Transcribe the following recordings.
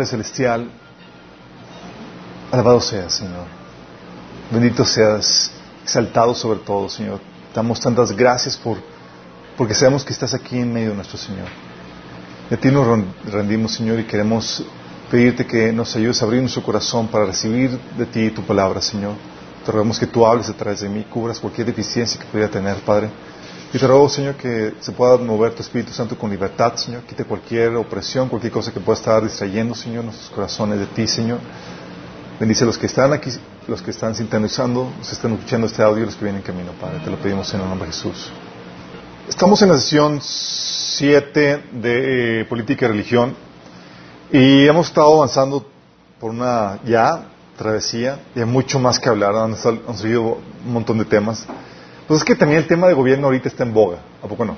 Padre Celestial, alabado seas, Señor. Bendito seas, exaltado sobre todo, Señor. Damos tantas gracias por, porque sabemos que estás aquí en medio de nuestro Señor. A ti nos ren- rendimos, Señor, y queremos pedirte que nos ayudes a abrir nuestro corazón para recibir de ti tu palabra, Señor. Te rogamos que tú hables a través de mí, cubras cualquier deficiencia que pudiera tener, Padre. Y te ruego, Señor, que se pueda mover tu Espíritu Santo con libertad, Señor. Quite cualquier opresión, cualquier cosa que pueda estar distrayendo, Señor, nuestros corazones de ti, Señor. Bendice a los que están aquí, los que están sintonizando, los que están escuchando este audio los que vienen en camino, Padre. Te lo pedimos en el nombre de Jesús. Estamos en la sesión 7 de eh, Política y Religión y hemos estado avanzando por una ya travesía y hay mucho más que hablar. Han, han salido un montón de temas. Pues es que también el tema de gobierno ahorita está en boga, ¿a poco no?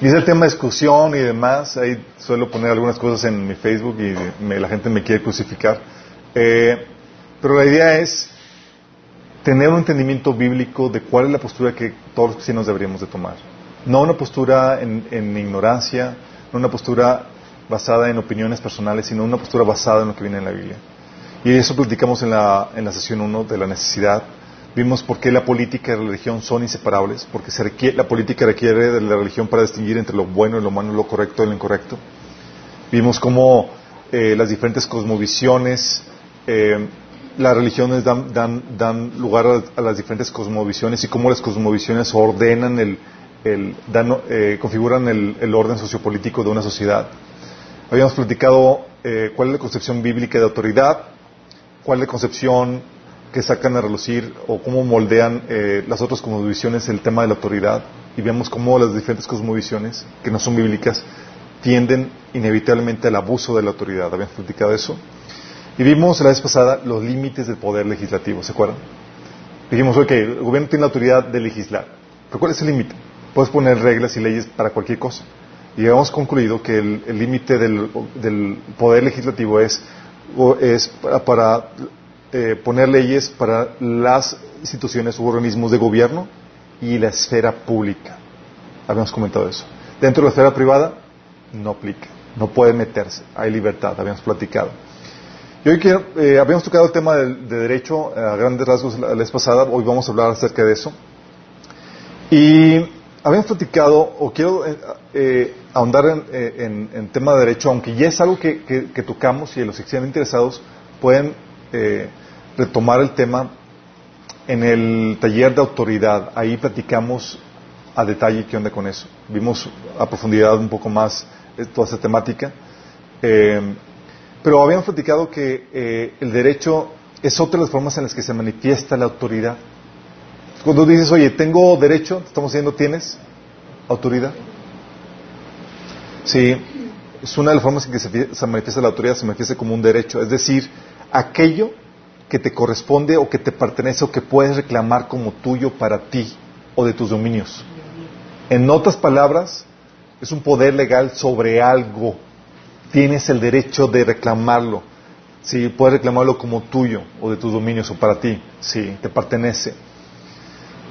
Y es el tema de discusión y demás. Ahí suelo poner algunas cosas en mi Facebook y me- la gente me quiere crucificar. Eh, pero la idea es tener un entendimiento bíblico de cuál es la postura que todos los cristianos deberíamos de tomar. No una postura en, ignorancia, no una postura basada en opiniones personales, sino una postura basada en lo que viene en la Biblia. Y eso platicamos en la, en la sesión 1 de la necesidad. Vimos por qué la política y la religión son inseparables, porque se la política requiere de la religión para distinguir entre lo bueno y lo malo, lo correcto y lo incorrecto. Vimos cómo eh, las diferentes cosmovisiones, eh, las religiones dan, dan, dan lugar a, a las diferentes cosmovisiones y cómo las cosmovisiones ordenan el, el dan, eh, configuran el, el orden sociopolítico de una sociedad. Habíamos platicado eh, cuál es la concepción bíblica de autoridad, cuál es la concepción que sacan a relucir o cómo moldean eh, las otras cosmovisiones el tema de la autoridad y vemos cómo las diferentes cosmovisiones que no son bíblicas tienden inevitablemente al abuso de la autoridad. Habíamos platicado eso. Y vimos la vez pasada los límites del poder legislativo, ¿se acuerdan? Dijimos, ok, el gobierno tiene la autoridad de legislar, pero ¿cuál es el límite? Puedes poner reglas y leyes para cualquier cosa. Y hemos concluido que el límite del, del poder legislativo es, es para, para, eh, poner leyes para las instituciones u organismos de gobierno y la esfera pública. Habíamos comentado eso. Dentro de la esfera privada no aplica, no puede meterse, hay libertad, habíamos platicado. Y hoy quiero, eh, habíamos tocado el tema de, derecho a grandes rasgos la, vez pasada, hoy vamos a hablar acerca de eso. Y habíamos platicado, o quiero eh, eh, ahondar en, eh, en, en tema de derecho, aunque ya es algo que, que- que tocamos y los que estén interesados pueden eh, retomar el tema en el taller de autoridad. Ahí platicamos a detalle qué onda con eso. Vimos a profundidad un poco más eh, toda esta temática. Eh, pero habíamos platicado que eh, el derecho es otra de las formas en las que se manifiesta la autoridad. Cuando dices, oye, tengo derecho, estamos diciendo, ¿tienes autoridad? Sí, es una de las formas en que se, fie- se manifiesta la autoridad, se manifiesta como un derecho, es decir, aquello que te corresponde o que te pertenece o que puedes reclamar como tuyo para ti o de tus dominios. En otras palabras, es un poder legal sobre algo. Tienes el derecho de reclamarlo. Sí, puedes reclamarlo como tuyo o de tus dominios o para ti. Sí, te pertenece.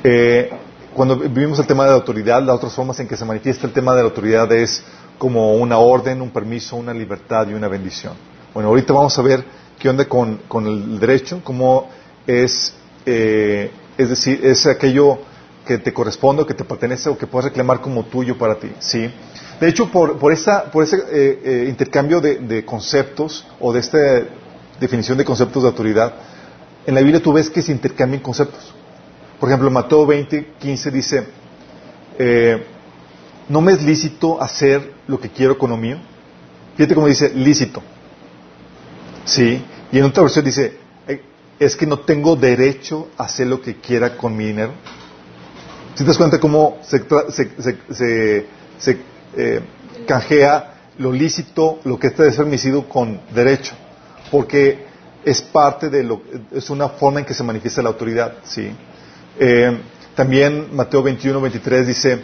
Eh, cuando vivimos el tema de la autoridad, las otras formas en que se manifiesta el tema de la autoridad es como una orden, un permiso, una libertad y una bendición. Bueno, ahorita vamos a ver qué onda con, el derecho, cómo es, eh, es decir, es aquello que te corresponde o que te pertenece o que puedes reclamar como tuyo para ti. ¿sí? De hecho, por, por, esa, por ese eh, eh, intercambio de, conceptos o de esta definición de conceptos de autoridad, en la Biblia tú ves que se intercambian conceptos. Por ejemplo, Mateo 20, 15 dice, eh, no me es lícito hacer lo que quiero con lo mío. Fíjate cómo dice lícito. Sí. Y en otra versión dice, es que no tengo derecho a hacer lo que quiera con mi dinero. Si te das cuenta cómo se, se, eh, canjea lo lícito, lo que está de ser permitido con derecho, porque es parte de lo, es una forma en que se manifiesta la autoridad, ¿sí? Eh, también Mateo 21, 23 dice,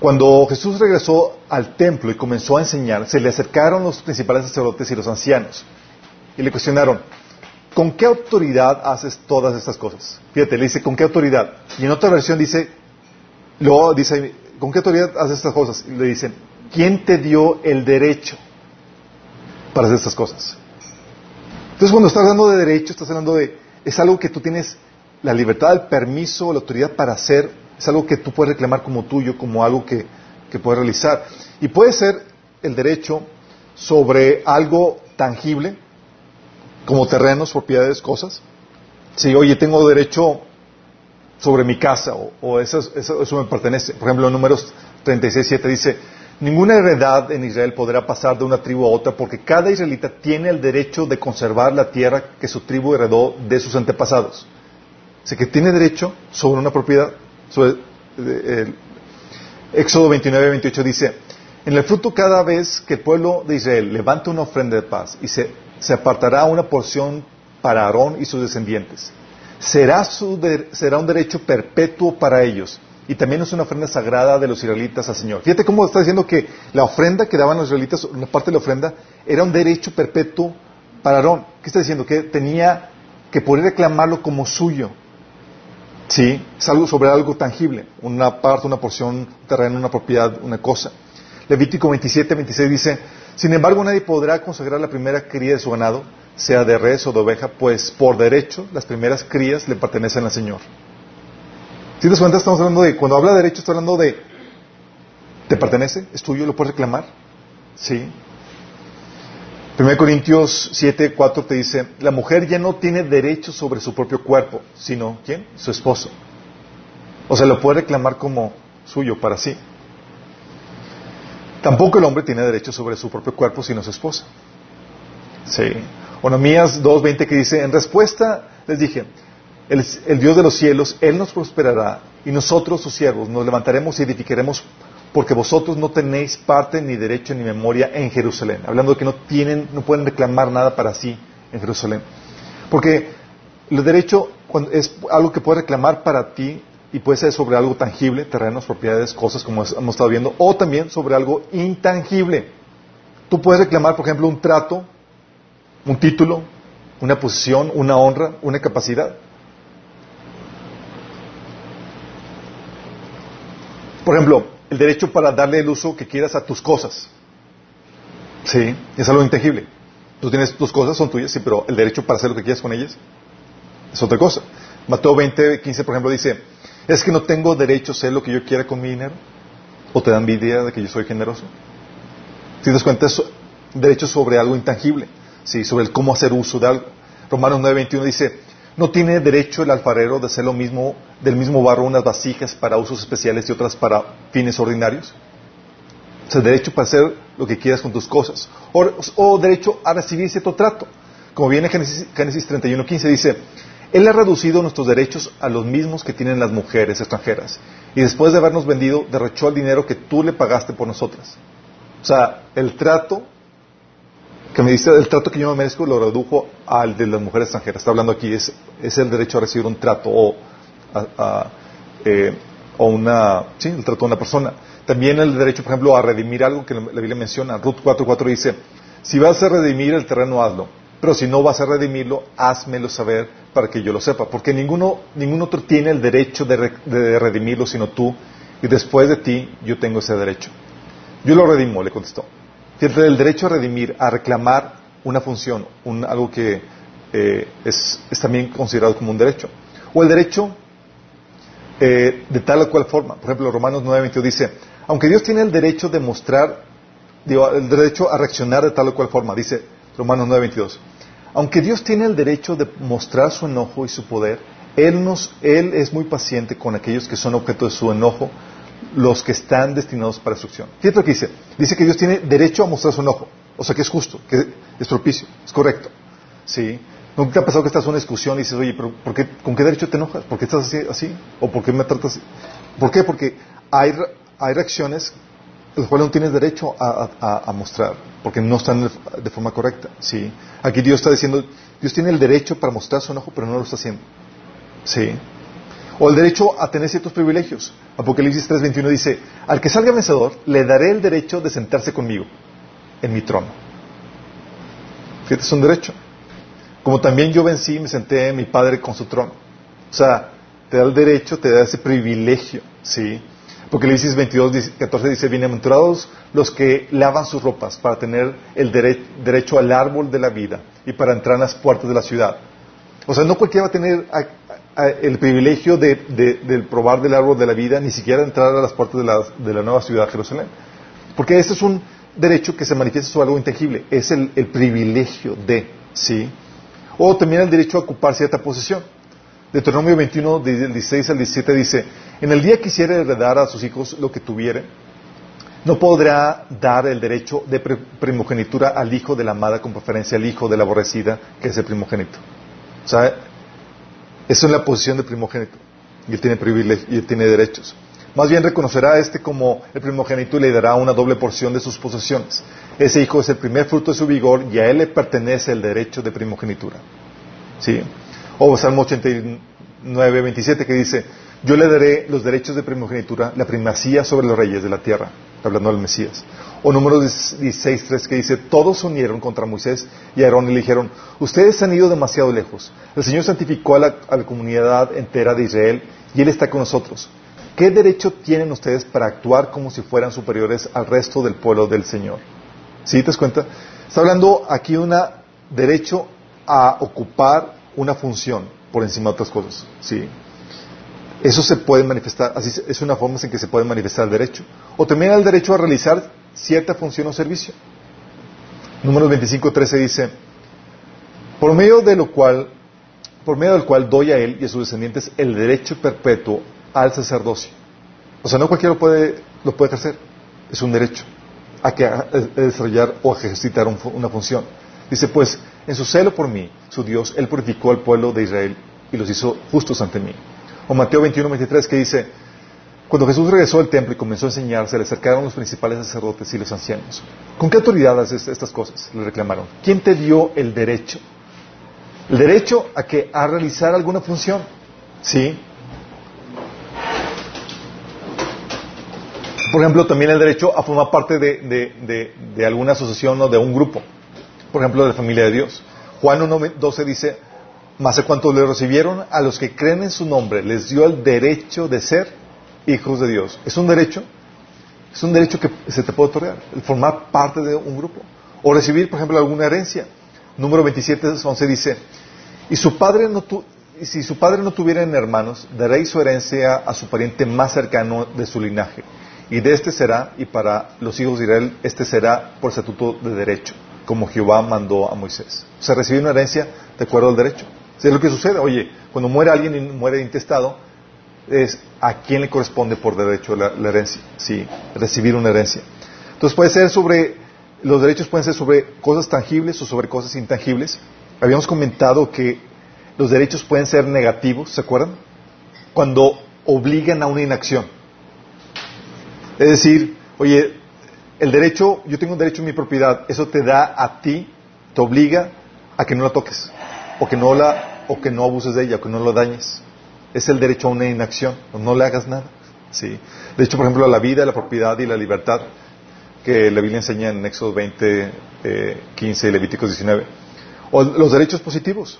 cuando Jesús regresó al templo y comenzó a enseñar, se le acercaron los principales sacerdotes y los ancianos y le cuestionaron, ¿con qué autoridad haces todas estas cosas? Fíjate, le dice, ¿con qué autoridad? Y en otra versión dice, luego dice, ¿con qué autoridad haces estas cosas? Y le dicen, ¿quién te dio el derecho para hacer estas cosas? Entonces, cuando estás hablando de derecho, estás hablando de, es algo que tú tienes la libertad, el permiso, la autoridad para hacer, es algo que tú puedes reclamar como tuyo, como algo que, que puedes realizar. Y puede ser el derecho sobre algo tangible, como terrenos, propiedades, cosas. Si, oye, tengo derecho sobre mi casa o, eso, me pertenece. Por ejemplo, en números 36, 7 dice, ninguna heredad en Israel podrá pasar de una tribu a otra porque cada israelita tiene el derecho de conservar la tierra que su tribu heredó de sus antepasados. O que tiene derecho sobre una propiedad. El, Éxodo 29, 28 dice, en el fruto cada vez que el pueblo de Israel levanta una ofrenda de paz y se se apartará una porción para Aarón y sus descendientes. Será, será un derecho perpetuo para ellos. Y también es una ofrenda sagrada de los israelitas al Señor. Fíjate cómo está diciendo que la ofrenda que daban los israelitas, una parte de la ofrenda, era un derecho perpetuo para Aarón. ¿Qué está diciendo? Que tenía que poder reclamarlo como suyo. Sí, es algo sobre algo tangible, una parte, una porción, un terreno, una propiedad, una cosa. Levítico 27, 26 dice, sin embargo, nadie podrá consagrar la primera cría de su ganado, sea de res o de oveja, pues por derecho las primeras crías le pertenecen al Señor. Si te cuenta, estamos hablando de, cuando habla de derecho, está hablando de, ¿te pertenece? ¿Es tuyo? ¿Lo puedes reclamar? Sí. 1 Corintios 7, 4 te dice, la mujer ya no tiene derecho sobre su propio cuerpo, sino, ¿quién? Su esposo. O sea, lo puede reclamar como suyo para sí. Tampoco el hombre tiene derecho sobre su propio cuerpo sino su esposa. Sí. Onomías 2.20 que dice, en respuesta les dije, el, el, Dios de los cielos, Él nos prosperará y nosotros, sus siervos, nos levantaremos y edificaremos porque vosotros no tenéis parte ni derecho ni memoria en Jerusalén. Hablando de que no tienen, no pueden reclamar nada para sí en Jerusalén. Porque el derecho es algo que puedes reclamar para ti y puede ser sobre algo tangible, terrenos, propiedades, cosas como hemos estado viendo, o también sobre algo intangible. Tú puedes reclamar, por ejemplo, un trato, un título, una posición, una honra, una capacidad. Por ejemplo, el derecho para darle el uso que quieras a tus cosas. Sí, es algo intangible. Tú tienes tus cosas, son tuyas, sí, pero el derecho para hacer lo que quieras con ellas es otra cosa. Mateo 20, 15, por ejemplo, dice, ¿Es que no tengo derecho a hacer lo que yo quiera con mi dinero? ¿O te dan envidia de que yo soy generoso? Si te das cuenta, es derecho sobre algo intangible, ¿sí? sobre el cómo hacer uso de algo. Romanos 9:21 dice, ¿no tiene derecho el alfarero de hacer lo mismo, del mismo barro, unas vasijas para usos especiales y otras para fines ordinarios? O sea, derecho para hacer lo que quieras con tus cosas. O, derecho a recibir cierto trato. Como viene Génesis, Génesis 31:15 dice, él ha reducido nuestros derechos a los mismos que tienen las mujeres extranjeras. Y después de habernos vendido, derrochó el dinero que tú le pagaste por nosotras. O sea, el trato que me dice, el trato que yo me merezco lo redujo al de las mujeres extranjeras. Está hablando aquí, es, el derecho a recibir un trato o, eh, o una, sí, el trato de una persona. También el derecho, por ejemplo, a redimir algo que la Biblia menciona. Ruth 4.4 dice, si vas a redimir el terreno, hazlo pero si no vas a redimirlo, házmelo saber para que yo lo sepa, porque ninguno, ningún otro tiene el derecho de, de redimirlo sino tú, y después de ti yo tengo ese derecho. Yo lo redimo, le contestó. Fíjate, el derecho a redimir, a reclamar una función, un, algo que eh, es, es, también considerado como un derecho. O el derecho eh, de tal o cual forma. Por ejemplo, Romanos 9:22 dice, aunque Dios tiene el derecho de mostrar, digo, el derecho a reaccionar de tal o cual forma, dice Romanos 9:22. Aunque Dios tiene el derecho de mostrar su enojo y su poder, él, nos, él es muy paciente con aquellos que son objeto de su enojo, los que están destinados para destrucción. Fíjate lo que dice. Dice que Dios tiene derecho a mostrar su enojo. O sea, que es justo, que es propicio, es correcto. ¿Sí? ¿Nunca te ha pasado que estás en una discusión y dices, oye, pero ¿por qué, ¿con qué derecho te enojas? ¿Por qué estás así? así? ¿O por qué me tratas así? ¿Por qué? Porque hay, hay reacciones las cuales no tienes derecho a, mostrar, porque no están de forma correcta. ¿sí? Aquí Dios está diciendo, Dios tiene el derecho para mostrar su enojo, pero no lo está haciendo. ¿Sí? O el derecho a tener ciertos privilegios. Apocalipsis 3:21 dice, al que salga vencedor, le daré el derecho de sentarse conmigo en mi trono. Fíjate, es un derecho. Como también yo vencí me senté en mi Padre con su trono. O sea, te da el derecho, te da ese privilegio, ¿sí? Apocalipsis 22, 14 dice, bienaventurados los que lavan sus ropas para tener el dere derecho al árbol de la vida y para entrar en las puertas de la ciudad. O sea, no cualquiera va a tener el privilegio de, probar del árbol de la vida, ni siquiera entrar a las puertas de la, de la nueva ciudad Jerusalén. Porque este es un derecho que se manifiesta sobre algo intangible, es el, el privilegio de, ¿sí? O también el derecho a ocupar cierta posesión. Deuteronomio 21, del 16 al 17 dice, en el día que quisiera heredar a sus hijos lo que tuviere, no podrá dar el derecho de primogenitura al hijo de la amada con preferencia al hijo de la aborrecida, que es el primogénito. O sea, eso es la posición de primogénito. Y él tiene privilegios y él tiene derechos. Más bien reconocerá a este como el primogénito y le dará una doble porción de sus posesiones. Ese hijo es el primer fruto de su vigor y a él le pertenece el derecho de primogenitura. ¿Sí? O Salmo 89, 27 que dice, yo le daré los derechos de primogenitura, la primacía sobre los reyes de la tierra, hablando del Mesías. O número 16, 3 que dice, todos se unieron contra Moisés y Aarón y le dijeron, ustedes han ido demasiado lejos. El Señor santificó a la, a la comunidad entera de Israel y Él está con nosotros. ¿Qué derecho tienen ustedes para actuar como si fueran superiores al resto del pueblo del Señor? ¿Sí te das cuenta? Está hablando aquí un derecho a ocupar una función por encima de otras cosas. ¿Sí? Eso se puede manifestar, así es una forma en que se puede manifestar el derecho. O también el derecho a realizar cierta función o servicio. Número 25.13 dice, por medio de lo cual, por medio del cual doy a él y a sus descendientes el derecho perpetuo al sacerdocio. O sea, no cualquiera lo puede, lo puede ejercer. Es un derecho a, que, desarrollar o a ejercitar un, una función. Dice, pues, en su celo por mí, su Dios, Él purificó al pueblo de Israel y los hizo justos ante mí. O Mateo 21, 23, que dice, cuando Jesús regresó al templo y comenzó a enseñar, se le acercaron los principales sacerdotes y los ancianos. ¿Con qué autoridad haces estas cosas? Le reclamaron. ¿Quién te dio el derecho? El derecho a que a realizar alguna función. ¿Sí? Por ejemplo, también el derecho a formar parte de, de, de, de alguna asociación o de un grupo. Por ejemplo, de la familia de Dios. Juan 1.12 dice, más de cuantos le recibieron, a los que creen en su nombre, les dio el derecho de ser hijos de Dios. Es un derecho, es un derecho que se te puede otorgar, el formar parte de un grupo. O recibir, por ejemplo, alguna herencia. Número 27, 11 dice, y su padre no tu, y si su padre no tuviera hermanos, daréis su herencia a su pariente más cercano de su linaje. Y de este será, y para los hijos de Israel, este será por estatuto de derecho, como Jehová mandó a Moisés. O sea, recibir una herencia de acuerdo al derecho. es lo que sucede. Oye, cuando muere alguien y muere intestado, es a quién le corresponde por derecho la, la herencia. Sí, recibir una herencia. Entonces puede ser sobre, los derechos pueden ser sobre cosas tangibles o sobre cosas intangibles. Habíamos comentado que los derechos pueden ser negativos, ¿se acuerdan? Cuando obligan a una inacción. Es decir, oye, el derecho, yo tengo un derecho en mi propiedad, eso te da a ti, te obliga a que no la toques, o que no la, o que no abuses de ella, o que no la dañes. Es el derecho a una inacción, o no le hagas nada. Sí. De hecho, por ejemplo, la vida, la propiedad y la libertad, que la Biblia enseña en Éxodo 20, eh, 15 y Levíticos 19. O los derechos positivos,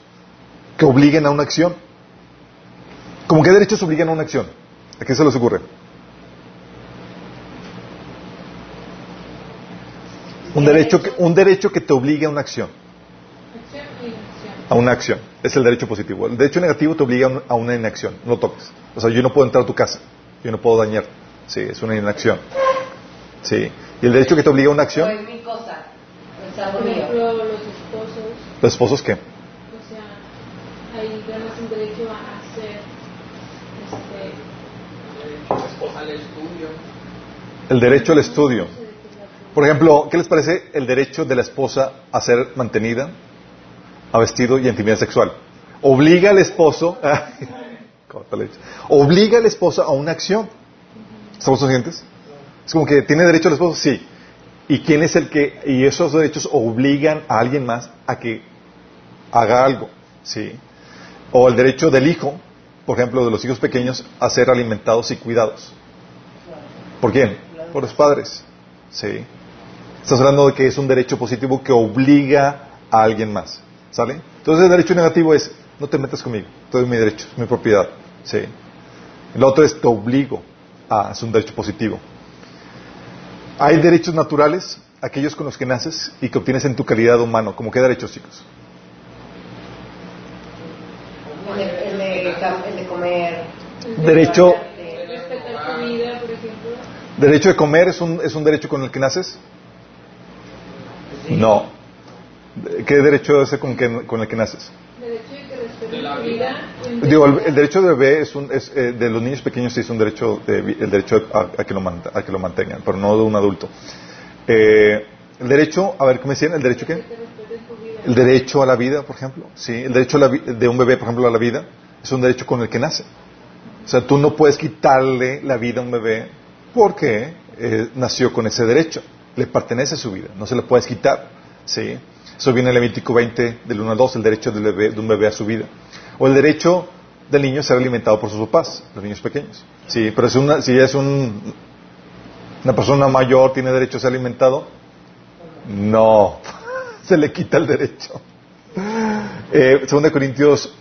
que obliguen a una acción. ¿Cómo qué derechos obligan a una acción? ¿A qué se les ocurre? Un derecho, que, un derecho que te obligue a una acción. A una acción. Es el derecho positivo. El derecho negativo te obliga a una inacción. No toques. O sea, yo no puedo entrar a tu casa. Yo no puedo dañar. Sí, es una inacción. Sí. ¿Y el derecho que te obliga a una acción? es mi cosa. Por ejemplo, los esposos. ¿Los esposos qué? O sea, ahí ganas un derecho a hacer. Este, El derecho al estudio. Por ejemplo, ¿qué les parece el derecho de la esposa a ser mantenida, a vestido y a intimidad sexual? Obliga al esposo, obliga al esposo a una acción. ¿Estamos conscientes? Es como que tiene derecho al esposo, sí. ¿Y quién es el que, y esos derechos obligan a alguien más a que haga algo? ¿Sí? O el derecho del hijo, por ejemplo, de los hijos pequeños, a ser alimentados y cuidados. ¿Por quién? Por los padres. ¿Sí? Estás hablando de que es un derecho positivo que obliga a alguien más. ¿Sale? Entonces el derecho negativo es, no te metas conmigo, todo es mi derecho, es mi propiedad. ¿Sí? El otro es, te obligo. a es un derecho positivo. Hay derechos naturales, aquellos con los que naces y que obtienes en tu calidad humano. ¿Cómo qué derechos, chicos? El de, el de, el de comer. Derecho, respetar tu vida, por ejemplo. derecho de comer es un, es un derecho con el que naces. No. ¿Qué derecho es ese con, que- con el que naces? De vida. Digo, el, el derecho de bebé es un, es, eh, de los niños pequeños sí es un derecho, de el derecho a, a que lo a que lo mantengan, pero no de un adulto. Eh, el derecho, a ver, ¿cómo decían? ¿El derecho qué? El derecho a la vida, por ejemplo. Sí, el derecho a la de un bebé, por ejemplo, a la vida, es un derecho con el que nace. O sea, tú no puedes quitarle la vida a un bebé porque eh, nació con ese derecho. Le pertenece su vida, no se le puedes quitar. Sí. Eso viene en Levítico 20, del 1 al 2, el derecho del bebé- de un bebé a su vida. O el derecho del niño a ser alimentado por sus papás, los niños pequeños. Sí, pero una, si es un, una persona mayor, ¿tiene derecho a ser alimentado? No, se le quita el derecho. Eh, 2 Corintios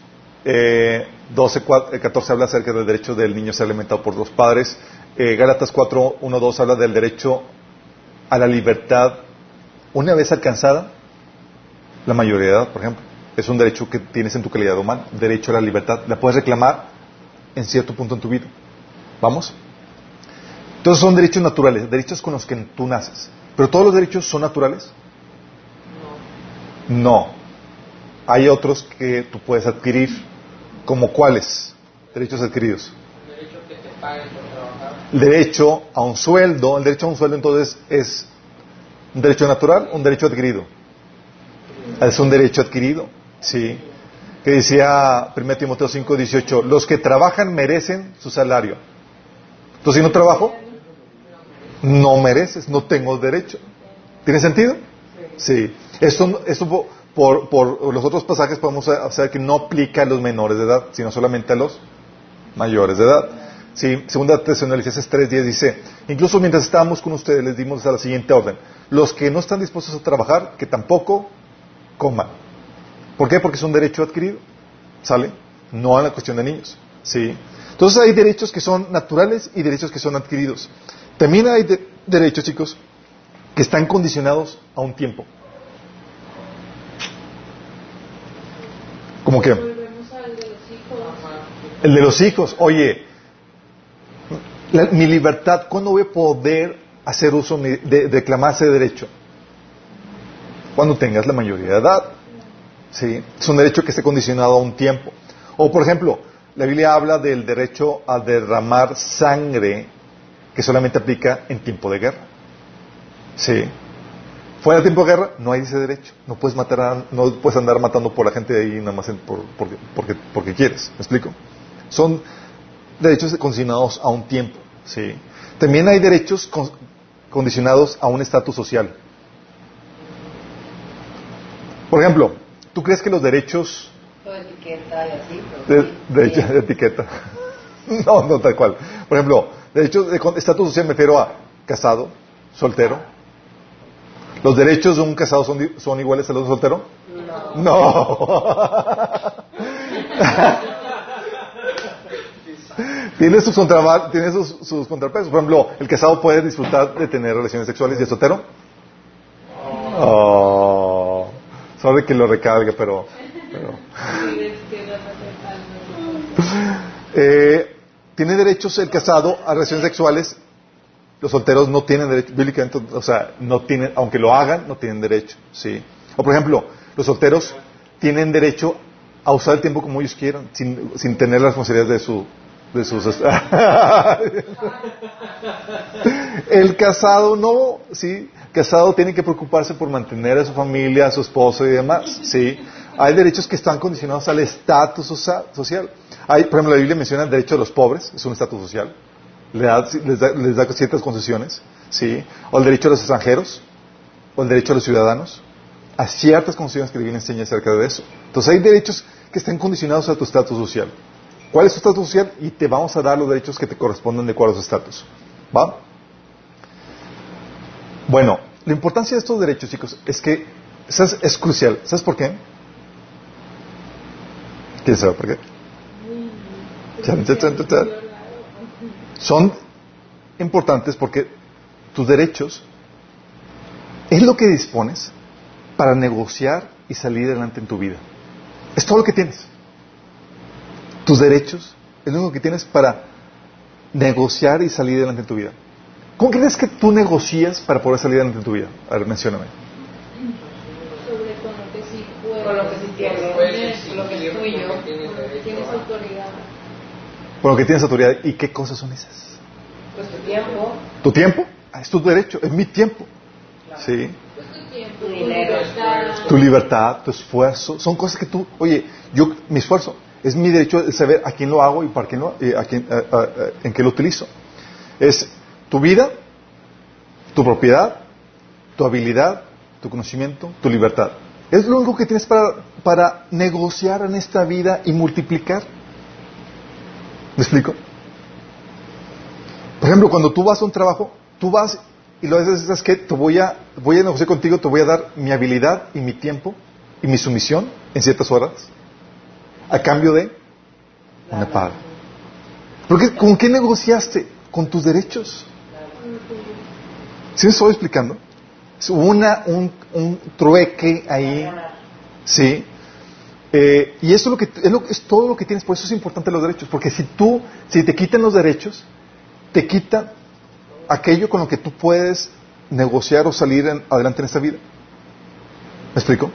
eh, 12, 4, eh, 14 habla acerca del derecho del niño a ser alimentado por los padres. Eh, Gálatas 4, 1, 2 habla del derecho a la libertad una vez alcanzada, la mayoría de edad, por ejemplo. Es un derecho que tienes en tu calidad humana, derecho a la libertad. La puedes reclamar en cierto punto en tu vida. ¿Vamos? Entonces son derechos naturales, derechos con los que tú naces. ¿Pero todos los derechos son naturales? No. Hay otros que tú puedes adquirir, como cuáles? Derechos adquiridos. Derecho a un sueldo, el derecho a un sueldo entonces es un derecho natural, un derecho adquirido. Es un derecho adquirido, sí. Que decía 1 Timoteo 5, 18, los que trabajan merecen su salario. Entonces, si no trabajo, no mereces, no tengo derecho. ¿Tiene sentido? Sí. Esto, esto por, por los otros pasajes podemos hacer que no aplica a los menores de edad, sino solamente a los mayores de edad. Sí, segunda Tesalonicenses 3.10 dice, incluso mientras estábamos con ustedes les dimos a la siguiente orden, los que no están dispuestos a trabajar, que tampoco coman. ¿Por qué? Porque es un derecho adquirido, ¿sale? No a la cuestión de niños, ¿sí? Entonces hay derechos que son naturales y derechos que son adquiridos. También hay de- derechos, chicos, que están condicionados a un tiempo. ¿Cómo que? Volvemos al de los hijos. El de los hijos. Oye, la- mi libertad, ¿cuándo voy a poder hacer uso de, de reclamar ese derecho? Cuando tengas la mayoría de edad. ¿Sí? Es un derecho que esté condicionado a un tiempo. O, por ejemplo, la Biblia habla del derecho a derramar sangre que solamente aplica en tiempo de guerra. ¿Sí? Fuera de tiempo de guerra no hay ese derecho. No puedes matar a- no puedes andar matando por la gente de ahí nada más por- porque, porque, porque quieres. ¿Me explico? Son derechos condicionados a un tiempo. ¿Sí? También hay derechos con- condicionados a un estatus social. Por ejemplo, ¿tú crees que los derechos Todo etiqueta y así. pero de, de etiqueta? no, no tal cual. Por ejemplo, derechos de estatus social me refiero a casado, soltero. ¿Los derechos de un casado son, son iguales a los de un soltero? No. No. tiene sus, tiene sus, sus contrapesos. Por ejemplo, el casado puede disfrutar de tener relaciones sexuales y el soltero. Oh. Sabe que lo pero. pero- Eh, tiene derechos el casado a relaciones sexuales. Los solteros no tienen derecho, bíblicamente, o sea, no tienen, aunque lo hagan, no tienen derecho, ¿sí? O por ejemplo, los solteros tienen derecho a usar el tiempo como ellos quieran, sin, sin tener las responsabilidades de su, de sus, el casado no, ¿sí? Casado tiene que preocuparse por mantener a su familia, a su esposo y demás, ¿sí? Hay derechos que están condicionados al estatus socia- social. Hay, por ejemplo, la Biblia menciona el derecho de los pobres, es un estatus social. Da- les, da, les da ciertas concesiones, ¿sí? O el derecho de los extranjeros, o el derecho de los ciudadanos, a ciertas concesiones que la Biblia enseña acerca de eso. Entonces hay derechos que están condicionados a tu estatus social. ¿Cuál es tu estatus social? Y te vamos a dar los derechos que te corresponden de acuerdo a tu estatus. ¿Va? Bueno, la importancia de estos derechos, chicos, es que es crucial. ¿Sabes por qué? ¿Quién sabe por qué? Son importantes porque tus derechos es lo que dispones para negociar y salir adelante en tu vida. Es todo lo que tienes. Tus derechos es lo único que tienes para negociar y salir adelante en tu vida. ¿Cómo crees que tú negocias para poder salir adelante en tu vida? A ver, mencióname. sobre con lo que sí puedes. Con lo que sí tienes, Con lo que es tuyo. lo que tienes autoridad. Por lo que tienes autoridad. ¿Y qué cosas son esas? Pues tu tiempo, ¿Tu tiempo? Ah, es tu derecho, es mi tiempo. ¿Sí? Pues tu tiempo, Tu tu dinero. libertad. Tu libertad, tu esfuerzo, son cosas que tú, oye, yo, mi esfuerzo, es mi derecho de saber a quién lo hago y para quién lo, eh, a quién, en qué lo utilizo. Es tu vida, tu propiedad, tu habilidad, tu conocimiento, tu libertad. Es lo único que tienes para, para negociar en esta vida y multiplicar. ¿Me explico? Por ejemplo, cuando tú vas a un trabajo, tú vas y lo haces, ¿sabes qué? Te voy a, voy a negociar contigo, te voy a dar mi habilidad y mi tiempo y mi sumisión en ciertas horas a cambio de una paga. Porque, ¿Con qué negociaste? Con tus derechos. ¿Sí me estoy explicando? Es una, un, un trueque ahí, ¿sí? Eh, y eso es, lo que, es, lo- es todo lo que tienes, por eso es importante los derechos, porque si tú, si te quitan los derechos, te quita aquello con lo que tú puedes negociar o salir en- adelante en esta vida. ¿Me explico?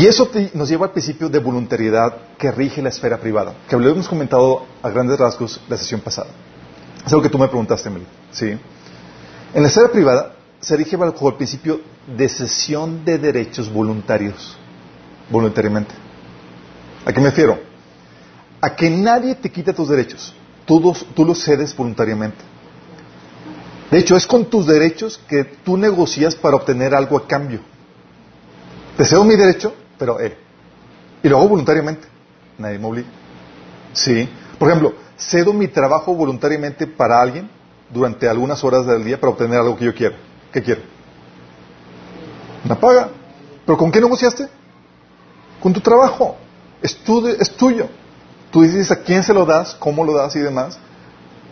Y eso nos lleva al principio de voluntariedad que rige la esfera privada, que lo hemos comentado a grandes rasgos la sesión pasada. Es algo que tú me preguntaste, Emily. ¿sí? En la esfera privada se rige bajo el principio de cesión de derechos voluntarios, voluntariamente. ¿A qué me refiero? A que nadie te quita tus derechos, tú, los- tú los cedes voluntariamente. De hecho, es con tus derechos que tú negocias para obtener algo a cambio. Te cedo mi derecho, pero eh. Y lo hago voluntariamente. Nadie me obliga. Sí. Por ejemplo, cedo mi trabajo voluntariamente para alguien durante algunas horas del día para obtener algo que yo quiero. ¿Qué quiero? Una paga. ¿Pero con qué negociaste? Con tu trabajo. Es, tu- es tuyo. Tú dices a quién se lo das, cómo lo das y demás.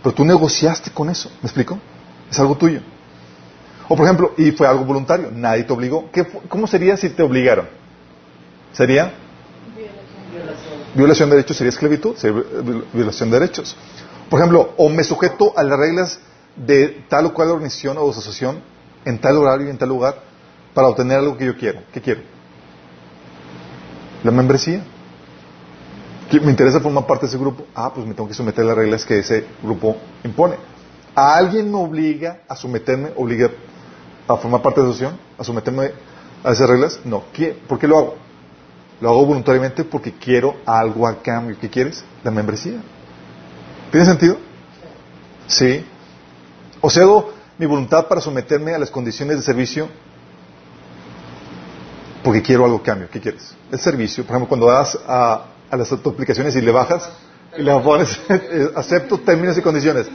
Pero tú negociaste con eso. ¿Me explico? Es algo tuyo. O por ejemplo, y fue algo voluntario, nadie te obligó. ¿Qué ¿Cómo sería si te obligaron? ¿Sería? Violación de derechos sería esclavitud, sería vi- violación de derechos. Por ejemplo, o me sujeto a las reglas de tal o cual organización o asociación en tal horario y en tal lugar para obtener algo que yo quiero. ¿Qué quiero? La membresía. ¿Que ¿Me interesa formar parte de ese grupo? Ah, pues me tengo que someter a las reglas que ese grupo impone. ¿A alguien me obliga a someterme, obliga a formar parte de la asociación, a someterme a esas reglas? No. ¿Qué- ¿Por qué lo hago? Lo hago voluntariamente porque quiero algo a cambio. ¿Qué quieres? La membresía. ¿Tiene sentido? Sí. O cedo mi voluntad para someterme a las condiciones de servicio porque quiero algo a cambio. ¿Qué quieres? El servicio. Por ejemplo, cuando das a, las aplicaciones y le bajas y le pones acepto términos y condiciones.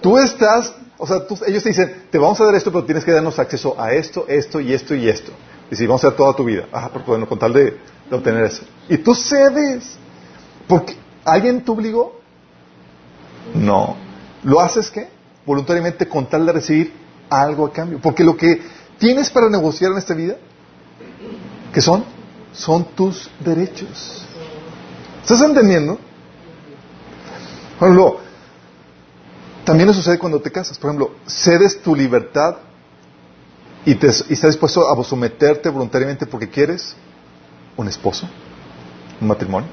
Tú estás o sea, ellos te dicen, te vamos a dar esto, pero tienes que darnos acceso a esto, esto y esto y eto. Y si vamos a dar toda tu vida. Ah, pero bueno, con tal de, de obtener eso. Y tú cedes. Porque ¿alguien te obligó? No. ¿Lo haces qué? Voluntariamente con tal de recibir algo a cambio. Porque lo que tienes para negociar en esta vida, ¿qué son? Son tus derechos. ¿Estás entendiendo? Por ejemplo, también lo sucede cuando te casas. Por ejemplo, cedes tu libertad y, te- y estás dispuesto a someterte voluntariamente porque quieres un esposo, un matrimonio.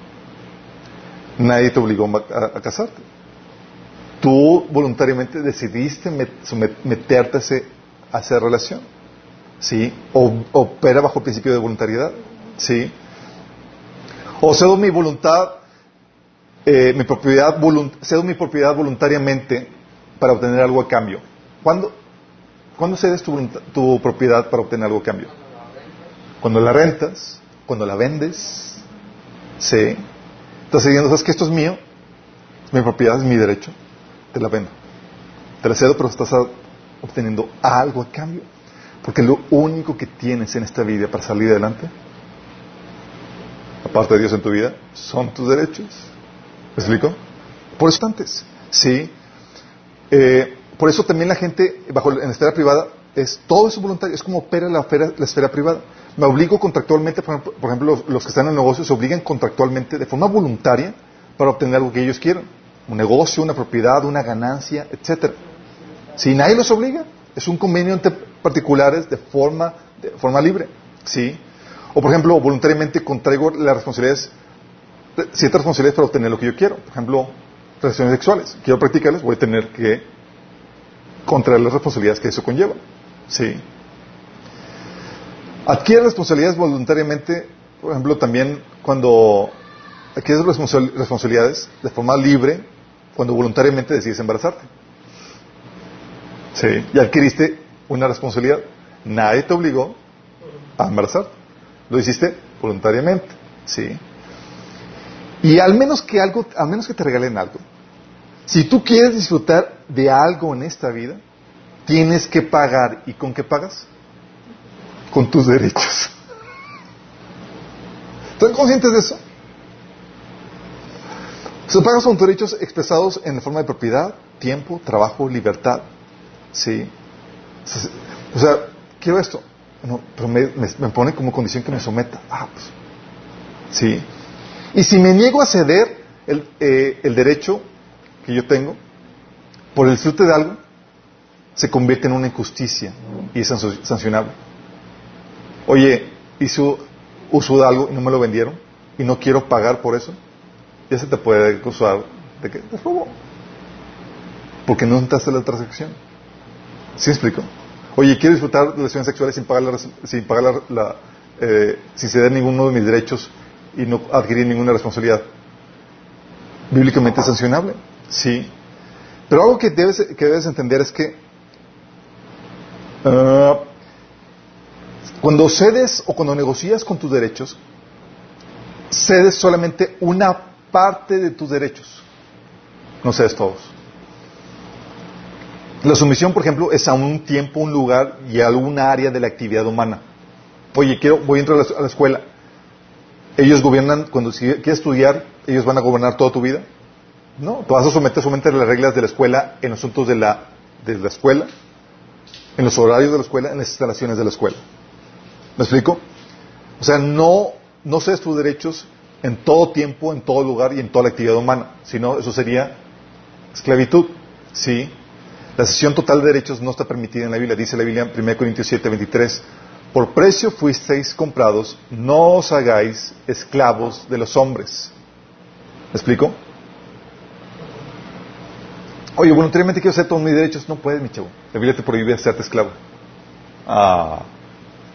Nadie te obligó a, casarte. Tú voluntariamente decidiste meterte a, ese- a esa relación. ¿Sí? O, opera bajo el principio de voluntariedad. ¿Sí? O cedo mi voluntad, eh, mi propiedad, cedo mi propiedad voluntariamente para obtener algo a cambio. ¿Cuándo, ¿cuándo cedes tu, tu propiedad para obtener algo a cambio? Cuando la rentas, cuando la vendes. Sí. Estás diciendo, ¿sabes que esto es mío? Mi propiedad, es mi derecho. Te la vendo. Te la cedo, pero estás obteniendo algo a cambio. Porque lo único que tienes en esta vida para salir adelante, aparte de Dios en tu vida, son tus derechos. ¿Me explico? Por eso antes, sí. Eh, por eso también la gente, bajo en la esfera privada, es todo eso voluntario, es como opera la esfera, privada. Me obligo contractualmente, por ejemplo, por ejemplo, los, que están en el negocio se obligan contractualmente de forma voluntaria para obtener algo que ellos quieran. Un negocio, una propiedad, una ganancia, etcétera. Si nadie los obliga, es un convenio entre particulares de forma, de forma libre. ¿sí? O, por ejemplo, voluntariamente contraigo las responsabilidades, ciertas responsabilidades para obtener lo que yo quiero. Por ejemplo, relaciones sexuales. Quiero practicarlas, voy a tener que contraer las responsabilidades que eso conlleva. ¿sí? Adquiere responsabilidades voluntariamente, por ejemplo, también cuando adquieres responsab- responsabilidades de forma libre, cuando voluntariamente decides embarazarte. Sí. Y adquiriste una responsabilidad. Nadie te obligó a embarazarte. Lo hiciste voluntariamente. Sí. Y al menos que algo, al menos que te regalen algo. Si tú quieres disfrutar de algo en esta vida, tienes que pagar. ¿Y con qué pagas? Con tus derechos. ¿Están conscientes de eso? Se pagas con tus derechos expresados en forma de propiedad, tiempo, trabajo, libertad. Sí. O sea, quiero esto. No, pero me, pone como condición que me someta. Ah, pues. Sí. Y si me niego a ceder el, eh, el derecho que yo tengo por el disfrute de algo, se convierte en una injusticia y es sancio- sancionable. Oye, hice uso de algo y no me lo vendieron y no quiero pagar por eso, ya se te puede acusar de que te robo. Porque no entraste en la transacción. ¿Sí me explico? Oye, quiero disfrutar de relaciones sexuales sin pagar, la, sin, pagar la, la, eh, sin ceder ninguno de mis derechos y no adquirir ninguna responsabilidad. Bíblicamente es sancionable. Sí. Pero algo que debes, que debes entender es que ah, cuando cedes o cuando negocias con tus derechos, cedes solamente una parte de tus derechos. No cedes todos. La sumisión, por ejemplo, es a un tiempo, un lugar y a alguna área de la actividad humana. Oye, quiero, voy a entrar a la, a la escuela. Ellos gobiernan, cuando si quieres estudiar, ellos van a gobernar toda tu vida. No, tú vas a someter solamente a las reglas de la escuela en los asuntos de la, de la escuela, en los horarios de la escuela, en las instalaciones de la escuela. ¿Me explico? O sea, no, no cedes tus derechos en todo tiempo, en todo lugar y en toda la actividad humana, sino eso sería esclavitud. Sí. La cesión total de derechos no está permitida en la Biblia. Dice la Biblia en 1 Corintios 7, 23. Por precio fuisteis comprados, no os hagáis esclavos de los hombres. ¿Me explico? Oye, voluntariamente quiero hacer todos mis derechos. No puedes, mi chavo. La Biblia te prohíbe hacerte esclavo. Ah.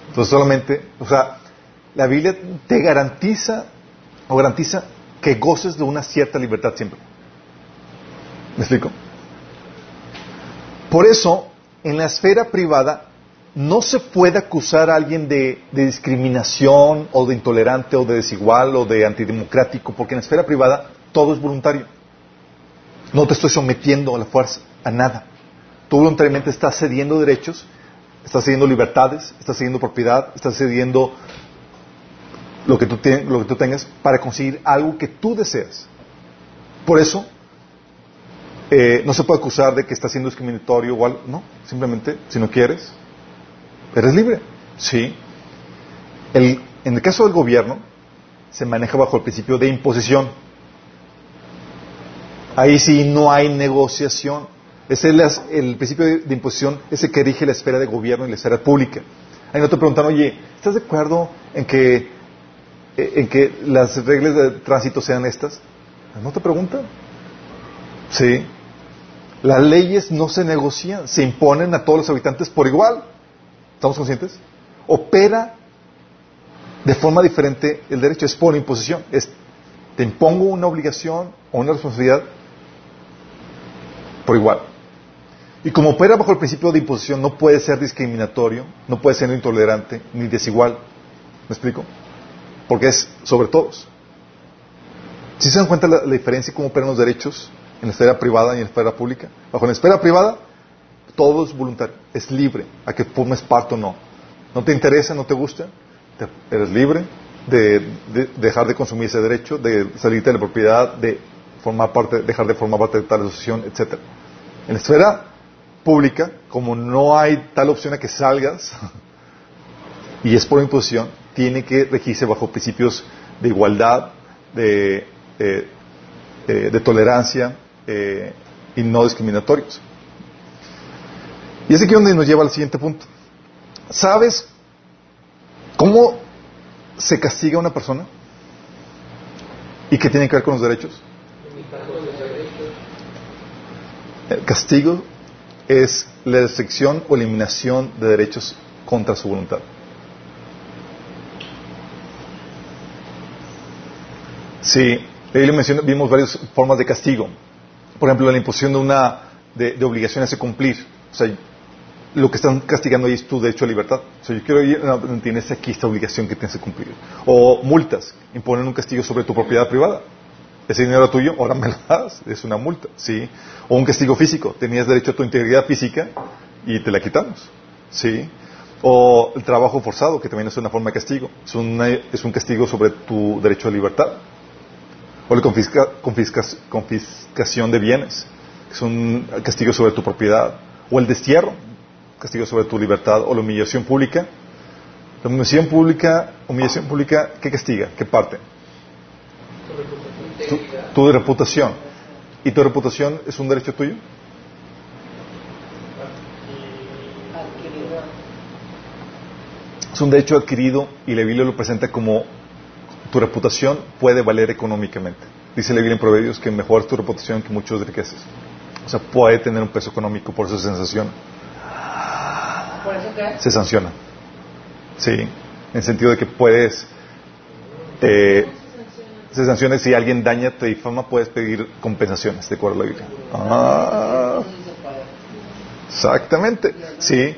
Entonces solamente, o sea, la Biblia te garantiza o garantiza que goces de una cierta libertad siempre. ¿Me explico? Por eso, en la esfera privada, no se puede acusar a alguien de, de discriminación o de intolerante o de desigual o de antidemocrático, porque en la esfera privada todo es voluntario. No te estoy sometiendo a la fuerza, a nada. Tú voluntariamente estás cediendo derechos, estás cediendo libertades, estás cediendo propiedad, estás cediendo lo que tú, tien- lo que tú tengas para conseguir algo que tú deseas. Por eso, eh, no se puede acusar de que estás siendo discriminatorio o algo. No, simplemente, si no quieres, eres libre. Sí. El- en el caso del gobierno, se maneja bajo el principio de imposición. Ahí sí no hay negociación. Ese es las- el principio de, de imposición, ese que rige la esfera de gobierno y la esfera pública. Ahí no te preguntan, oye, ¿estás de acuerdo en que, eh, en que las reglas de tránsito sean estas? No te preguntan. Sí. Las leyes no se negocian, se imponen a todos los habitantes por igual. ¿Estamos conscientes? Opera de forma diferente el derecho, es por imposición. Es, te impongo una obligación o una responsabilidad por igual. Y como opera bajo el principio de imposición, no puede ser discriminatorio, no puede ser intolerante ni desigual. ¿Me explico? Porque es sobre todos. Si se dan cuenta la, la diferencia y cómo operan los derechos en la esfera privada y en la esfera pública? Bajo la esfera privada, todo es voluntario, es libre, a que formes parte o no. No te interesa, no te gusta, eres libre de, de dejar de consumir ese derecho, de salirte de la propiedad, de formar parte, dejar de formar parte de tal asociación, etcétera. En la esfera pública, como no hay tal opción a que salgas, y es por imposición, tiene que regirse bajo principios de igualdad, de, eh, eh, tolerancia eh, y no discriminatorios. Y es aquí donde nos lleva al siguiente punto. ¿Sabes cómo se castiga a una persona? ¿Y qué tiene que ver con los derechos? El castigo es la restricción o eliminación de derechos contra su voluntad. Sí, menciona, vimos varias formas de castigo. Por ejemplo, la imposición de una de, de obligaciones a cumplir. O sea, lo que están castigando ahí es tu derecho a libertad. O sea, yo quiero ir, no, tienes aquí esta obligación que tienes que cumplir. O multas, imponen un castigo sobre tu propiedad privada. Ese dinero tuyo, ahora me lo das, es una multa, ¿sí? O un castigo físico, tenías derecho a tu integridad física y te la quitamos, ¿sí? O el trabajo forzado, que también es una forma de castigo, es, una- es un castigo sobre tu derecho a libertad. O la confiscación de bienes, que es un castigo sobre tu propiedad. O el destierro, castigo sobre tu libertad. O la humillación pública. La humillación pública, humillación pública, ¿qué castiga? ¿Qué parte? Tu, tu reputación. ¿Y tu reputación es un derecho tuyo? Es un derecho adquirido y la Biblia lo presenta como tu reputación puede valer económicamente. Dice la Biblia en Proverbios que mejor es tu reputación que muchos riquezas. O sea, puede tener un peso económico, por eso se sanciona. ¿Por eso qué? Se sanciona. Sí, en el sentido de que puedes... eh, se sanciona si alguien daña, te difama, puedes pedir compensaciones, de acuerdo a la Biblia. Ah, exactamente, sí.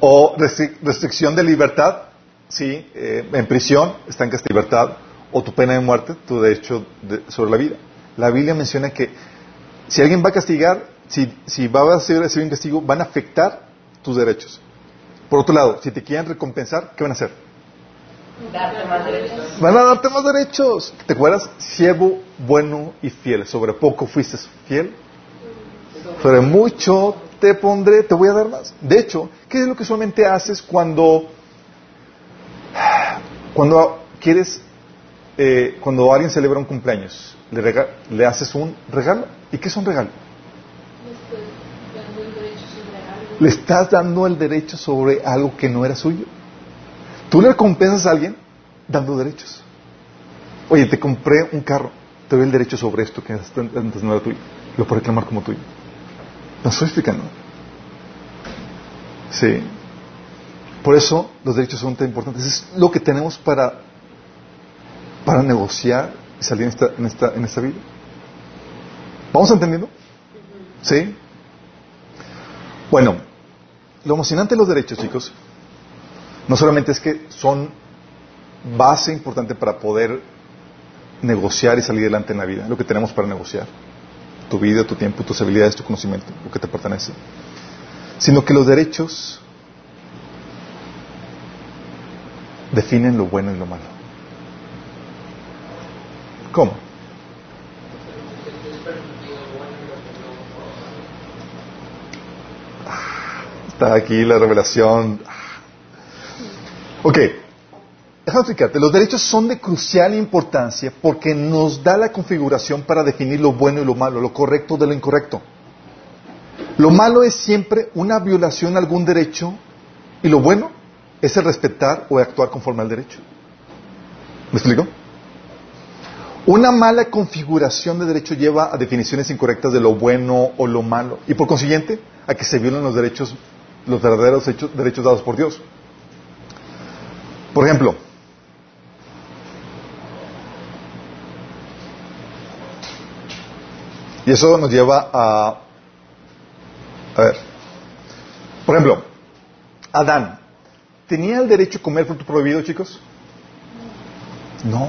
O restri- restricción de libertad, sí, eh, en prisión, está en libertad, o tu pena de muerte, tu derecho de- sobre la vida. La Biblia menciona que si alguien va a castigar, si, si va a recibir un castigo, van a afectar tus derechos. Por otro lado, si te quieren recompensar, ¿qué van a hacer? Darte más derechos. Van a darte más derechos. ¿Te acuerdas? Siervo bueno y fiel. Sobre poco fuiste fiel. Sobre mucho te pondré, te voy a dar más. De hecho, ¿qué es lo que solamente haces cuando, cuando quieres, eh, cuando alguien celebra un cumpleaños? Le, rega- le haces un regalo. ¿Y qué es un regalo? Le estoy dando el derecho sobre algo. Le estás dando el derecho sobre algo que no era suyo. Tú le recompensas a alguien dando derechos. Oye, te compré un carro, te doy el derecho sobre esto que antes no era tuyo. Lo puedo reclamar como tuyo. No estoy explicando. Sí. Por eso los derechos son tan importantes. Es lo que tenemos para, para negociar y salir en esta, en, esta, en esta vida. ¿Vamos entendiendo? ¿Sí? Bueno, lo emocionante de los derechos, chicos, no solamente es que son base importante para poder negociar y salir adelante en la vida, lo que tenemos para negociar, tu vida, tu tiempo, tus habilidades, tu conocimiento, lo que te pertenece, sino que los derechos definen lo bueno y lo malo. ¿Cómo? Ah, Está aquí la revelación. Ok, déjame explicarte. Los derechos son de crucial importancia porque nos da la configuración para definir lo bueno y lo malo, lo correcto de lo incorrecto. Lo malo es siempre una violación a algún derecho y lo bueno es el respetar o actuar conforme al derecho. ¿Me explico? Una mala configuración de derecho lleva a definiciones incorrectas de lo bueno o lo malo y por consiguiente a que se violen los derechos, los verdaderos derechos dados por Dios. Por ejemplo, y eso nos lleva a, a ver, por ejemplo, Adán, ¿tenía el derecho a comer fruto prohibido, chicos? No.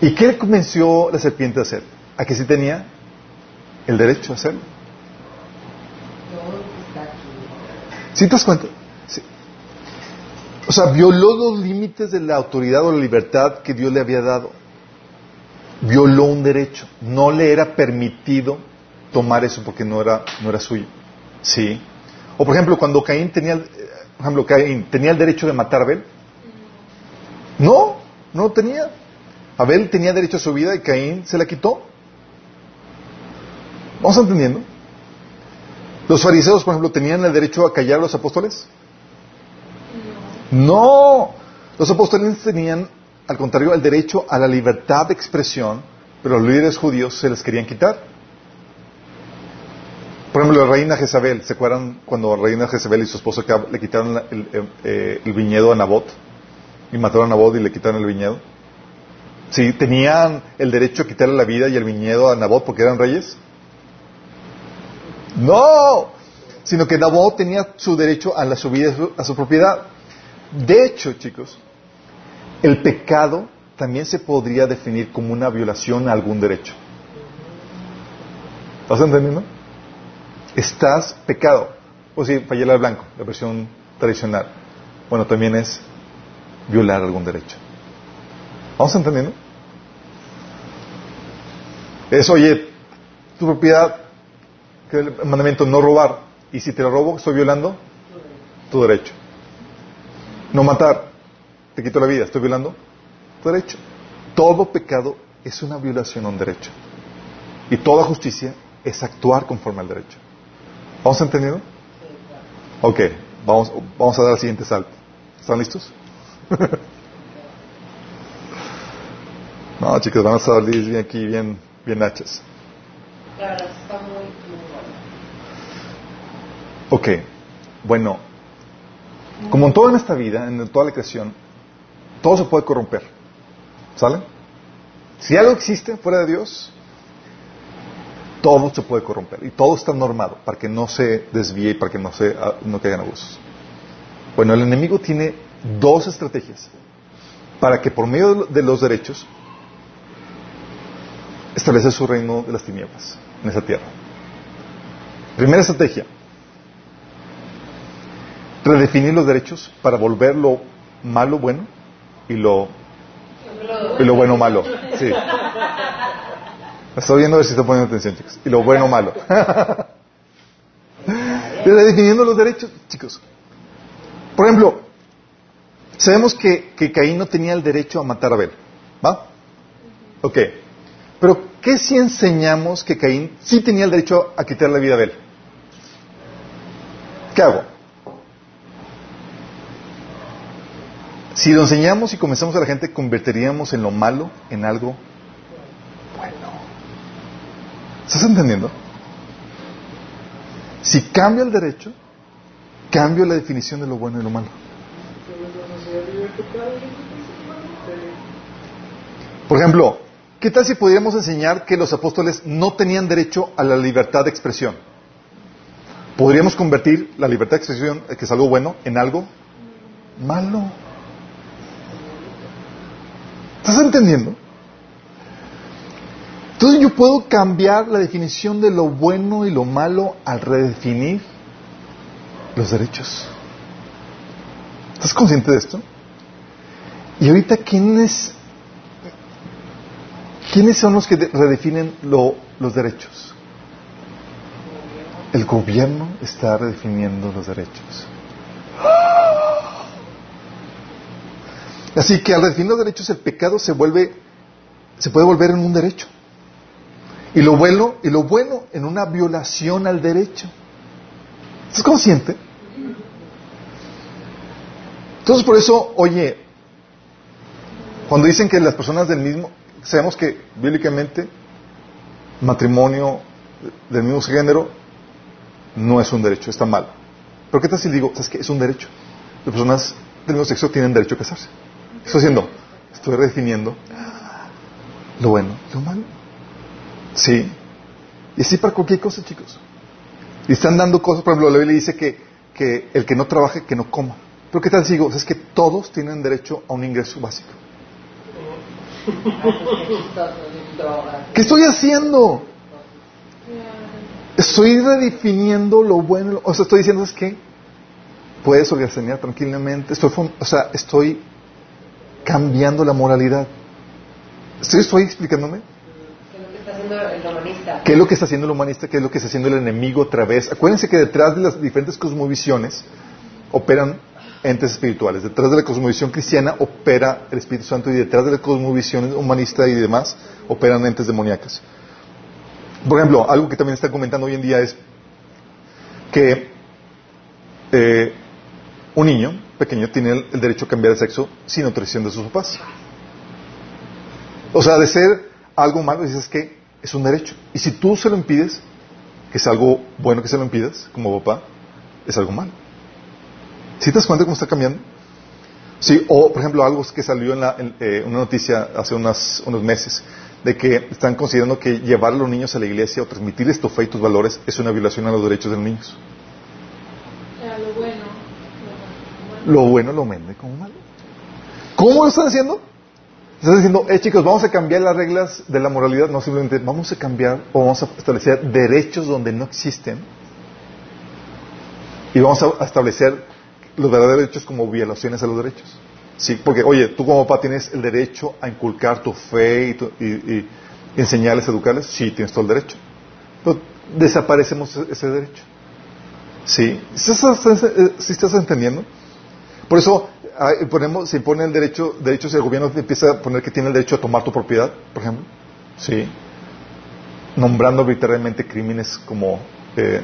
¿Y qué le convenció la serpiente a hacer? ¿A que sí tenía el derecho a hacerlo? ¿Sí te das cuenta? O sea, violó los límites de la autoridad o la libertad que Dios le había dado. Violó un derecho. No le era permitido tomar eso porque no era, no era suyo. Sí. O por ejemplo, cuando Caín tenía, eh, por ejemplo, Caín tenía el derecho de matar a Abel. No, no tenía. Abel tenía derecho a su vida y Caín se la quitó. ¿Vamos entendiendo? Los fariseos, por ejemplo, tenían el derecho a callar a los apóstoles. No, los apóstoles tenían, al contrario, el derecho a la libertad de expresión, pero los líderes judíos se les querían quitar. Por ejemplo, la reina Jezabel, ¿se acuerdan cuando la reina Jezabel y su esposo le quitaron eh, eh, el viñedo a Nabot? Y mataron a Nabot y le quitaron el viñedo. Sí, tenían el derecho a quitarle la vida y el viñedo a Nabot porque eran reyes. No, sino que Nabot tenía su derecho a la a su propiedad. De hecho, chicos, el pecado también se podría definir como una violación a algún derecho. ¿Estás entendiendo? Estás pecado. O si fallar al blanco, la versión tradicional. Bueno, también es violar algún derecho. ¿Vamos entendiendo? Es, oye, tu propiedad, que el mandamiento no robar. Y si te lo robo, estoy violando tu derecho. No matar, te quito la vida, estoy violando tu derecho. Todo pecado es una violación a un derecho. Y toda justicia es actuar conforme al derecho. ¿Vamos entendiendo? Ok, vamos, vamos a dar el siguiente salto. ¿Están listos? no, chicos, van a salir bien aquí, bien, bien hachas. Ok, bueno, como en toda esta vida, en toda la creación, todo se puede corromper. ¿Sale? Si algo existe fuera de Dios, todo se puede corromper y todo está normado para que no se desvíe y para que no, se, ah, no caigan abusos. Bueno, el enemigo tiene dos estrategias para que por medio de lo- de los derechos establece su reino de las tinieblas en esa tierra. Primera estrategia, redefinir los derechos para volver lo malo bueno y lo, y lo bueno malo. Sí. Estoy viendo a ver si están poniendo atención, chicos. Y lo bueno malo. Redefiniendo los derechos, chicos. Por ejemplo, sabemos que, que Caín no tenía el derecho a matar a Abel. ¿Va? Ok. Pero, ¿qué si enseñamos que Caín sí tenía el derecho a quitar la vida a Abel? ¿Qué hago? Si lo enseñamos y comenzamos a la gente, convertiríamos en lo malo en algo bueno. ¿Estás entendiendo? Si cambio el derecho, cambio la definición de lo bueno y lo malo. Por ejemplo, ¿qué tal si pudiéramos enseñar que los apóstoles no tenían derecho a la libertad de expresión? Podríamos convertir la libertad de expresión, que es algo bueno, en algo malo. ¿Estás entendiendo? Entonces yo puedo cambiar la definición de lo bueno y lo malo al redefinir los derechos. ¿Estás consciente de esto? Y ahorita, ¿quiénes, ¿quiénes son los que de- redefinen lo- los derechos? El gobierno está redefiniendo los derechos. Así que al redefinir los derechos, el pecado se vuelve, se puede volver en un derecho. Y lo bueno, y lo bueno en una violación al derecho. ¿Estás consciente? Entonces por eso, oye, cuando dicen que las personas del mismo, sabemos que bíblicamente matrimonio del mismo género no es un derecho, está mal. Pero ¿qué tal si digo, sabes qué? Es un derecho. Las personas del mismo sexo tienen derecho a casarse. ¿Qué estoy haciendo? Estoy redefiniendo lo bueno lo malo. Sí. Y así para cualquier cosa, chicos. Y están dando cosas, por ejemplo, la Biblia dice que, que el que no trabaje, que no coma. Pero ¿qué tal si? Es que todos tienen derecho a un ingreso básico. ¿Qué estoy haciendo? Estoy redefiniendo lo bueno. O sea, estoy diciendo, es que puedes organizar tranquilamente. Estoy, o sea, estoy cambiando la moralidad. ¿Sí estoy explicándome? Que es lo que está haciendo el humanista. ¿Qué es lo que está haciendo el humanista? ¿Qué es lo que está haciendo el enemigo otra vez? Acuérdense que detrás de las diferentes cosmovisiones operan entes espirituales. Detrás de la cosmovisión cristiana opera el Espíritu Santo y detrás de la cosmovisión humanista y demás operan entes demoníacas. Por ejemplo, algo que también está comentando hoy en día es que eh, un niño pequeño tiene el, derecho a cambiar de sexo sin autorización de sus papás. O sea, de ser algo malo, dices que es un derecho. Y si tú se lo impides, que es algo bueno que se lo impidas, como papá, es algo malo. ¿Sí te das cuenta cómo está cambiando? Sí, o por ejemplo, algo que salió en, la, eh, una noticia hace unas, unos meses, de que están considerando que llevar a los niños a la iglesia o transmitirles tu fe y tus valores es una violación a los derechos de los niños. O sea, lo bueno. Lo bueno lo vende como malo. ¿Cómo lo están haciendo? Están diciendo, eh chicos, vamos a cambiar las reglas de la moralidad, no simplemente vamos a cambiar o vamos a establecer derechos donde no existen y vamos a establecer los verdaderos derechos como violaciones a los derechos. Sí, porque oye, tú como papá tienes el derecho a inculcar tu fe y, tu- y- enseñarles, educarles, sí, tienes todo el derecho. Pero desaparecemos ese- derecho. Sí, ¿Sí eh, sí estás entendiendo? Por eso ah, ponemos, se impone el derecho, derechos y el gobierno empieza a poner que tiene el derecho a tomar tu propiedad, por ejemplo. Sí. Nombrando arbitrariamente crímenes como eh,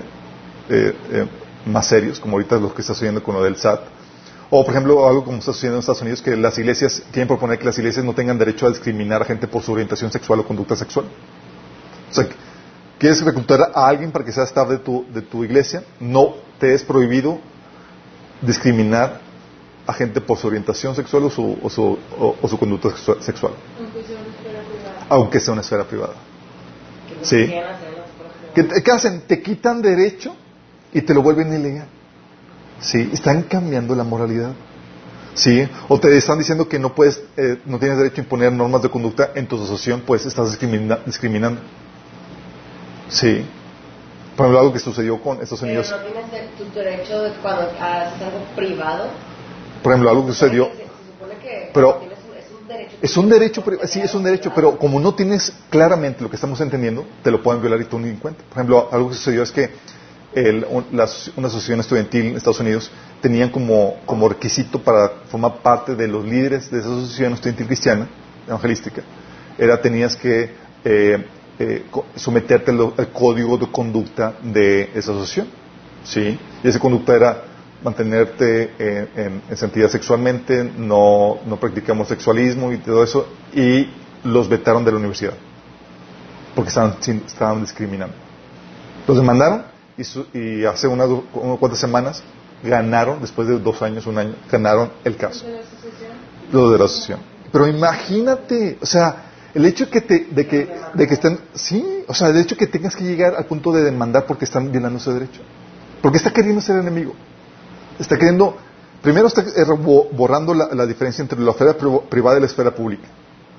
eh, eh, más serios, como ahorita los que está sucediendo con lo del SAT. O, por ejemplo, algo como está sucediendo en Estados Unidos, que las iglesias quieren proponer que las iglesias no tengan derecho a discriminar a gente por su orientación sexual o conducta sexual. O sea, quieres reclutar a alguien para que sea staff de tu, de tu iglesia, no te es prohibido discriminar a gente por su orientación sexual o su, o su, o- o su conducta sexua- sexual, Aunque sea una esfera privada. aunque sea una esfera privada. Que no Sí. ¿Qué, hacen? Te quitan derecho y te lo vuelven ilegal. Sí, están cambiando la moralidad. Sí, o te están diciendo que no puedes, eh, no tienes derecho a imponer normas de conducta en tu asociación, pues estás discrimina- discriminando. Sí. Por ejemplo, algo que sucedió con Estados Pero Unidos. no tienes tu derecho de cuando haces algo privado. Por ejemplo, algo que sucedió. Pero- es un derecho. Es un derecho, pri- sí, es un derecho, pero como no tienes claramente lo que estamos entendiendo, te lo pueden violar y tú ni en cuenta. Por ejemplo, algo que sucedió es que el- un- las- una asociación estudiantil en Estados Unidos tenían como, como requisito para formar parte de los líderes de esa asociación estudiantil cristiana, evangelística, era tenías que eh, eh, someterte al, al código de conducta de esa asociación. ¿sí? Y esa conducta era mantenerte en, en sexualmente, no, no practicamos sexualismo y todo eso, y los vetaron de la universidad, porque estaban, sin- estaban discriminando. Los demandaron y, su- y hace unas, unas cuantas semanas ganaron, después de dos años, un año, ganaron el caso, De la asociación. los de la asociación. Pero imagínate, o sea, el hecho que te, de que, de que estén, sí, o sea, el hecho que tengas que llegar al punto de demandar porque están violando ese derecho. Porque está queriendo ser enemigo. Está queriendo, primero está eh, bo- borrando la, diferencia entre la esfera pri- privada y la esfera pública.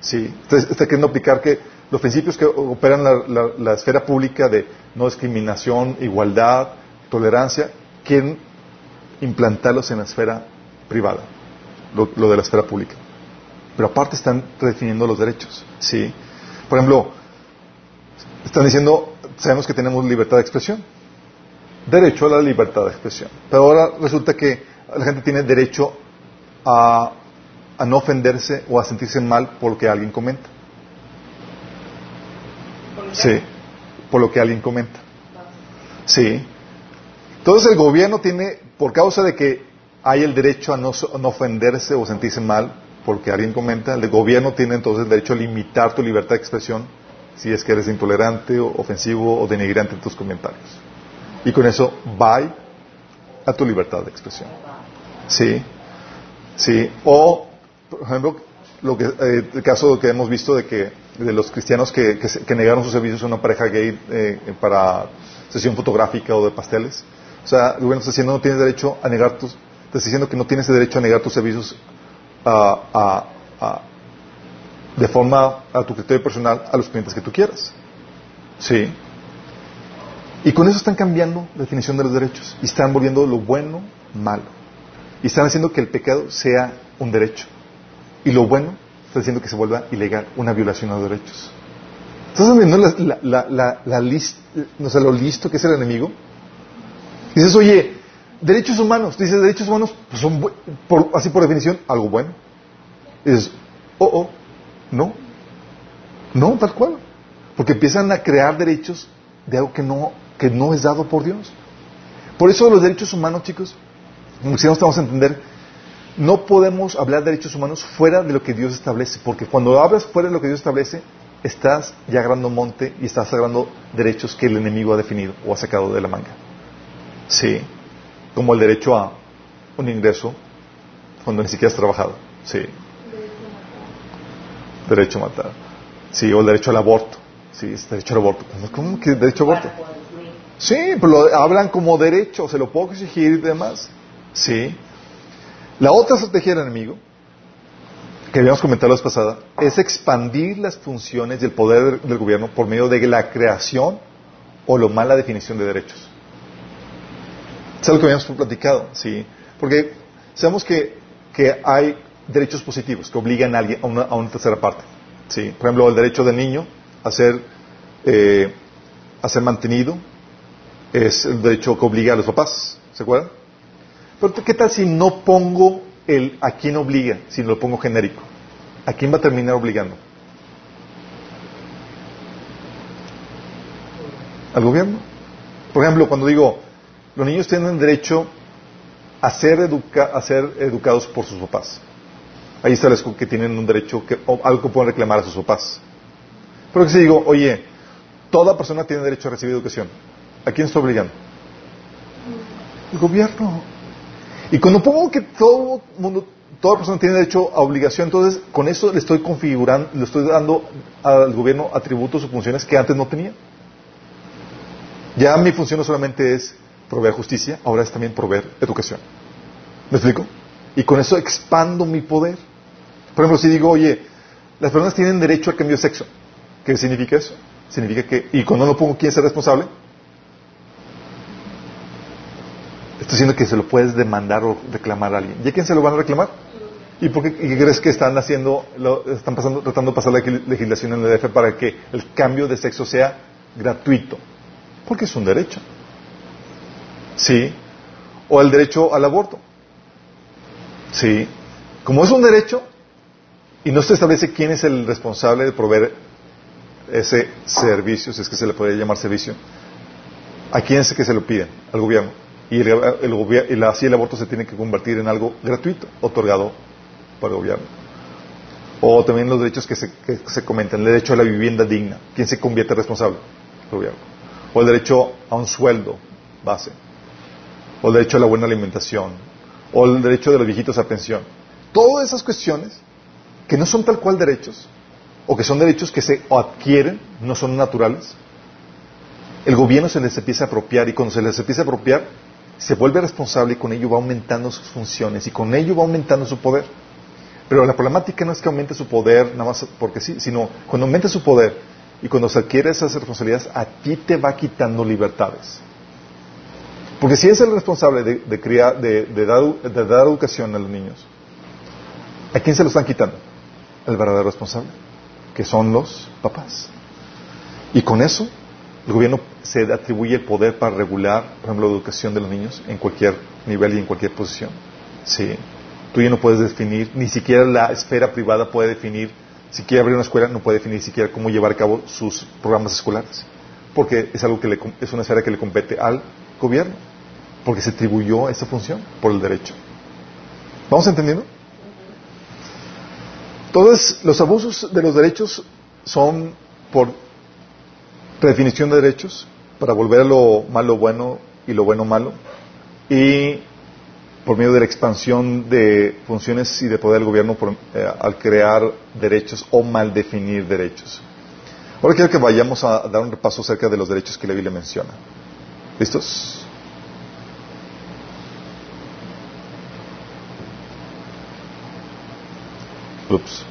Sí, está, está queriendo aplicar que los principios que operan la, la- la esfera pública de no discriminación, igualdad, tolerancia, quieren implantarlos en la esfera privada, lo, lo de la esfera pública. Pero aparte están redefiniendo los derechos, ¿sí? Por ejemplo, están diciendo, sabemos que tenemos libertad de expresión, derecho a la libertad de expresión, pero ahora resulta que la gente tiene derecho a, a no ofenderse o a sentirse mal por lo que alguien comenta. Sí, por lo que alguien comenta. Sí. Entonces el gobierno tiene, por causa de que hay el derecho a no, a no ofenderse o sentirse mal porque alguien comenta, el gobierno tiene entonces el derecho a limitar tu libertad de expresión si es que eres intolerante o ofensivo o denigrante en tus comentarios. Y con eso va a tu libertad de expresión. Sí, sí. O, por ejemplo, lo que, eh, el caso que hemos visto de que de los cristianos que, que negaron sus servicios a una pareja gay eh, para sesión fotográfica o de pasteles. O sea, el gobierno está diciendo no tienes derecho a negar tus, está diciendo que no tienes derecho a negar tus servicios a- a- a- de forma a tu criterio personal a los clientes que tú quieras. Sí. Y con eso están cambiando la definición de los derechos y están volviendo lo bueno malo. Y están haciendo que el pecado sea un derecho. Y lo bueno está haciendo que se vuelva ilegal, una violación a los derechos. ¿Estás viendo la, la, lo listo que es el enemigo? Dices, oye, derechos humanos. Dices, derechos humanos pues son, por- así por definición, algo bueno. Dices, oh, oh, no. No, tal cual. Porque empiezan a crear derechos de algo que no, que no es dado por Dios. Por eso los derechos humanos, chicos, si no estamos a entender, no podemos hablar de derechos humanos fuera de lo que Dios establece, porque cuando hablas fuera de lo que Dios establece, estás ya agarrando monte y estás agarrando derechos que el enemigo ha definido o ha sacado de la manga. Sí, como el derecho a un ingreso cuando ni siquiera has trabajado. Sí, derecho a matar. Sí, o el derecho al aborto. Sí, es derecho al aborto. ¿Cómo- ¿Cómo que derecho al aborto? Sí, pero lo hablan como derecho, se lo puedo exigir y demás. Sí. La otra estrategia del enemigo, que habíamos comentado la vez pasada, es expandir las funciones y el poder del gobierno por medio de la creación o lo mala definición de derechos. Es algo que habíamos platicado, sí. Porque sabemos que, que hay derechos positivos que obligan a, alguien, a, una, a una tercera parte. Sí. Por ejemplo, el derecho del niño a ser, eh, a ser mantenido es el derecho que obliga a los papás. ¿Se acuerdan? Pero ¿qué tal si no pongo el a quién obliga, si lo pongo genérico? ¿A quién va a terminar obligando? ¿Al gobierno? Por ejemplo, cuando digo, los niños tienen derecho a ser, educa- a ser educados por sus papás. Ahí establezco que tienen un derecho, que, o algo que pueden reclamar a sus papás. Pero que si digo, oye, toda persona tiene derecho a recibir educación, ¿a quién está obligando? El gobierno. Y cuando pongo que todo mundo, toda persona tiene derecho a obligación, entonces con eso le estoy configurando, le estoy dando al gobierno atributos o funciones que antes no tenía. Ya mi función no solamente es proveer justicia, ahora es también proveer educación. ¿Me explico? Y con eso expando mi poder. Por ejemplo, si digo, oye, las personas tienen derecho al cambio de sexo, ¿qué significa eso? Significa que, y cuando no pongo quién es el responsable, estoy diciendo que se lo puedes demandar o reclamar a alguien. ¿Y a quién se lo van a reclamar? ¿Y por qué, crees que están haciendo, lo- están pasando, tratando de pasar la legis- legislación en el DF para que el cambio de sexo sea gratuito? Porque es un derecho. Sí. O el derecho al aborto. Sí. Como es un derecho y no se establece quién es el responsable de proveer ese servicio, si es que se le puede llamar servicio, ¿a quién es que se lo piden? Al gobierno. Y, el, el la- así el aborto se tiene que convertir en algo gratuito, otorgado por el gobierno. O también los derechos que se, que se comentan, el derecho a la vivienda digna. ¿Quién se convierte responsable? El gobierno. O el derecho a un sueldo base. O el derecho a la buena alimentación. O el derecho de los viejitos a pensión. Todas esas cuestiones que no son tal cual derechos, o que son derechos que se adquieren, no son naturales, el gobierno se les empieza a apropiar y cuando se les empieza a apropiar, se vuelve responsable y con ello va aumentando sus funciones y con ello va aumentando su poder. Pero la problemática no es que aumente su poder nada más porque sí, sino cuando aumenta su poder Y cuando se adquiere esas responsabilidades, a ti te va quitando libertades. Porque si es el responsable de, criar, de, de dar, de dar educación a los niños, ¿a quién se lo están quitando? El verdadero responsable, que son los papás. Y con eso, el gobierno se atribuye el poder para regular, por ejemplo, la educación de los niños en cualquier nivel y en cualquier posición. Sí. Tú ya no puedes definir, ni siquiera la esfera privada puede definir, si quiere abrir una escuela, no puede definir siquiera cómo llevar a cabo sus programas escolares. Porque es algo que le, es una esfera que le compete al gobierno. Porque se atribuyó esa función por el derecho. ¿Vamos entendiendo? Entonces, los abusos de los derechos son por redefinición de derechos, para volver a lo malo bueno y lo bueno malo, y por medio de la expansión de funciones y de poder del gobierno por, eh, al crear derechos o mal definir derechos. Ahora quiero que vayamos a dar un repaso acerca de los derechos que la Biblia menciona. ¿Listos? Ups,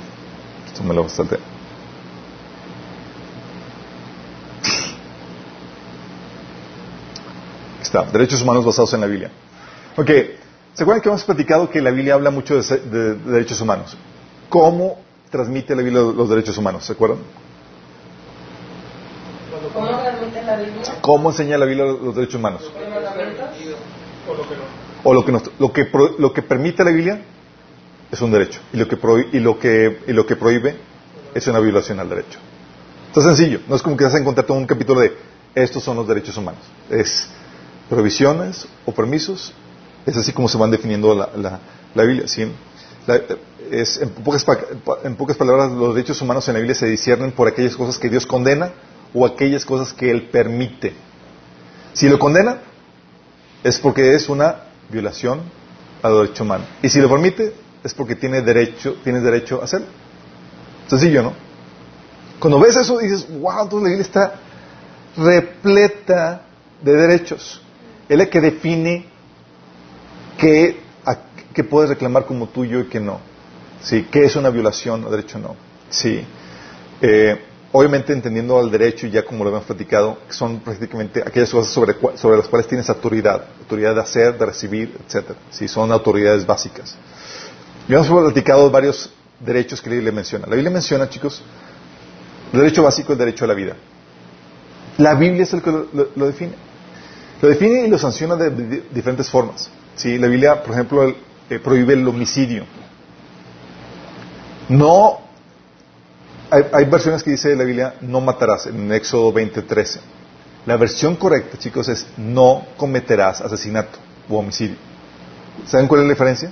esto me lo salté. Está, derechos humanos basados en la Biblia. Ok, ¿se acuerdan que hemos platicado que la Biblia habla mucho de, se- de- de derechos humanos? ¿Cómo transmite la Biblia los derechos humanos? ¿Se acuerdan? ¿Cómo transmite la Biblia? ¿Cómo enseña la Biblia los derechos humanos? O lo que, nos- lo que, pro- lo que permite la Biblia es un derecho. Y lo, que prohí- y, lo que, y lo que prohíbe es una violación al derecho. Está sencillo. No es como que vas a encontrar todo un capítulo de estos son los derechos humanos. Es provisiones o permisos. Es así como se van definiendo la, la- la Biblia. ¿sí? La- es, en, pocas, en pocas palabras, los derechos humanos en la Biblia se disciernen por aquellas cosas que Dios condena o aquellas cosas que Él permite. Si lo condena, es porque es una violación al derecho humano. Y si lo permite, es porque tiene derecho, tienes derecho a hacerlo. Sencillo, ¿no? Cuando ves eso dices, wow, entonces la Biblia está repleta de derechos. Es la que define qué, qué puedes reclamar como tuyo y qué no. Sí, qué es una violación o derecho no. Sí. Eh, obviamente entendiendo al derecho, y ya como lo hemos platicado, que son prácticamente aquellas cosas sobre, las cuales tienes autoridad, autoridad de hacer, de recibir, etcétera. Sí, son autoridades básicas. Ya hemos platicado varios derechos que la Biblia menciona. La Biblia menciona, chicos, el derecho básico es el derecho a la vida. La Biblia es el que lo define. Lo define y lo sanciona de, de diferentes formas. Sí, la Biblia, por ejemplo, el- eh, prohíbe el homicidio. No, hay, hay versiones que dice la Biblia, no matarás, en Éxodo 20:13. La versión correcta, chicos, es no cometerás asesinato o homicidio. ¿Saben cuál es la diferencia?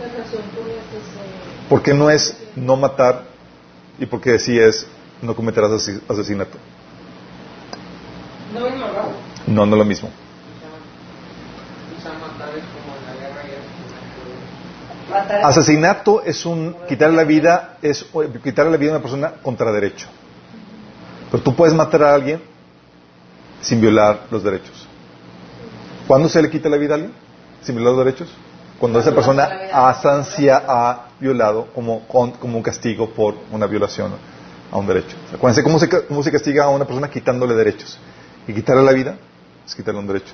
La razón por la que se... ¿Por qué no es no matar y por qué sí es no cometerás asesinato? No mismo, ¿no? Es lo mismo. Asesinato es un quitar la vida es quitar la vida a una persona contra derecho. Pero tú puedes matar a alguien sin violar los derechos. ¿Cuándo se le quita la vida a alguien? Sin violar los derechos. Cuando esa persona a sancia ha violado como, con- como un castigo por una violación a un derecho. Acuérdense cómo se, cómo se castiga a una persona quitándole derechos. Y quitarle la vida es quitarle un derecho.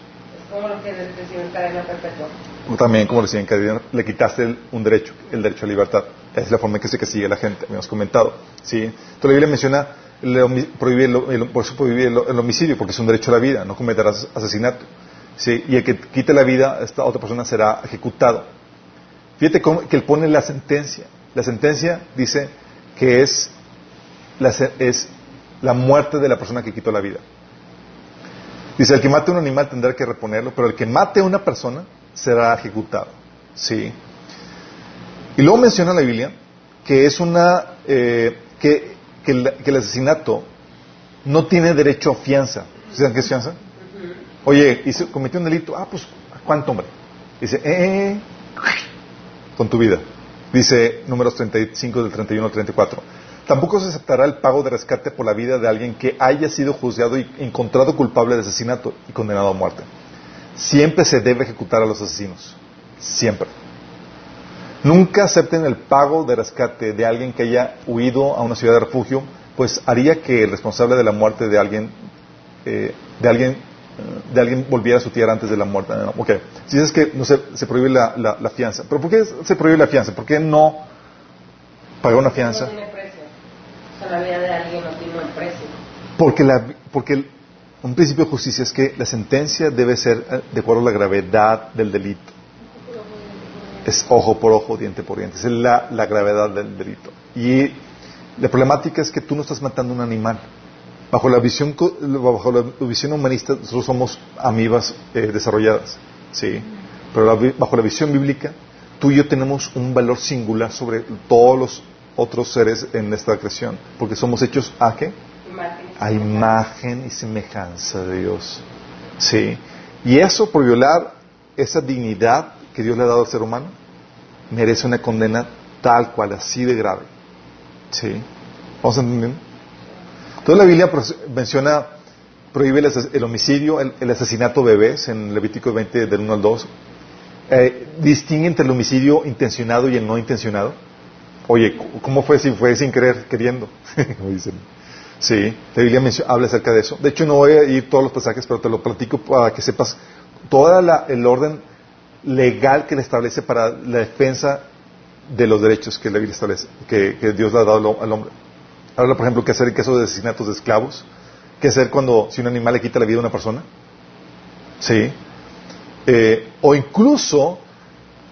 como lo que reciben cadena perpetua. O también, como decían, que le quitaste el- un derecho, el derecho a libertad. Esa es la forma en que se castiga a la gente, habíamos comentado. ¿sí? Entonces la Biblia menciona, el prohíbe el- el- por eso prohíbe el, homicidio, porque es un derecho a la vida, no cometerás asesinato. ¿sí? Y el que quite la vida, esta otra persona será ejecutado. Fíjate cómo, que él pone la sentencia. La sentencia dice que es la, es la muerte de la persona que quitó la vida. Dice, el que mate a un animal tendrá que reponerlo, pero el que mate a una persona será ejecutado. ¿Sí? Y luego menciona la Biblia que es una, eh, que, que el, asesinato no tiene derecho a fianza. ¿Saben qué es fianza? Oye, hizo, cometió un delito, ah, pues, ¿cuánto, hombre? Dice, eh, con tu vida. Dice números 35 del 31 al 34. Tampoco se aceptará el pago de rescate por la vida de alguien que haya sido juzgado y encontrado culpable de asesinato y condenado a muerte. Siempre se debe ejecutar a los asesinos. Siempre. Nunca acepten el pago de rescate de alguien que haya huido a una ciudad de refugio, pues haría que el responsable de la muerte de alguien, eh, de alguien, de alguien volviera a su tierra antes de la muerte. No, ok. Si dices que no se, se prohíbe la, la- la fianza, pero ¿por qué se prohíbe la fianza? ¿Por qué no pagar una fianza? No tiene precio. O sea, la vida de alguien no tiene un precio. Porque, la, porque el- un principio de justicia es que la sentencia debe ser eh, de acuerdo a la gravedad del delito. Es ojo por ojo, diente por diente. Esa es la, la gravedad del delito. Y la problemática es que tú no estás matando un animal. Bajo la visión, bajo la visión humanista, nosotros somos amibas eh, desarrolladas. ¿sí? Pero la bajo la visión bíblica, tú y yo tenemos un valor singular sobre todos los otros seres en esta creación. Porque somos hechos a qué? A imagen y semejanza de Dios. Sí. Y eso por violar esa dignidad que Dios le ha dado al ser humano, merece una condena tal cual, así de grave. Sí. ¿Vamos entendiendo? Entonces la Biblia menciona, prohíbe el, homicidio, el, asesinato de bebés en Levítico 20 del 1 al 2. Eh, distingue entre el homicidio intencionado y el no intencionado. Oye, ¿cómo fue si fue sin querer, queriendo? Dicen. Sí, la Biblia habla acerca de eso. De hecho, no voy a ir todos los pasajes, pero te lo platico para que sepas todo el orden legal que le establece para la defensa de los derechos que la Biblia establece, que, Dios le ha dado al hombre. Habla, por ejemplo, qué hacer en caso de asesinatos de esclavos, qué hacer cuando si un animal le quita la vida a una persona. Sí. Eh, o incluso,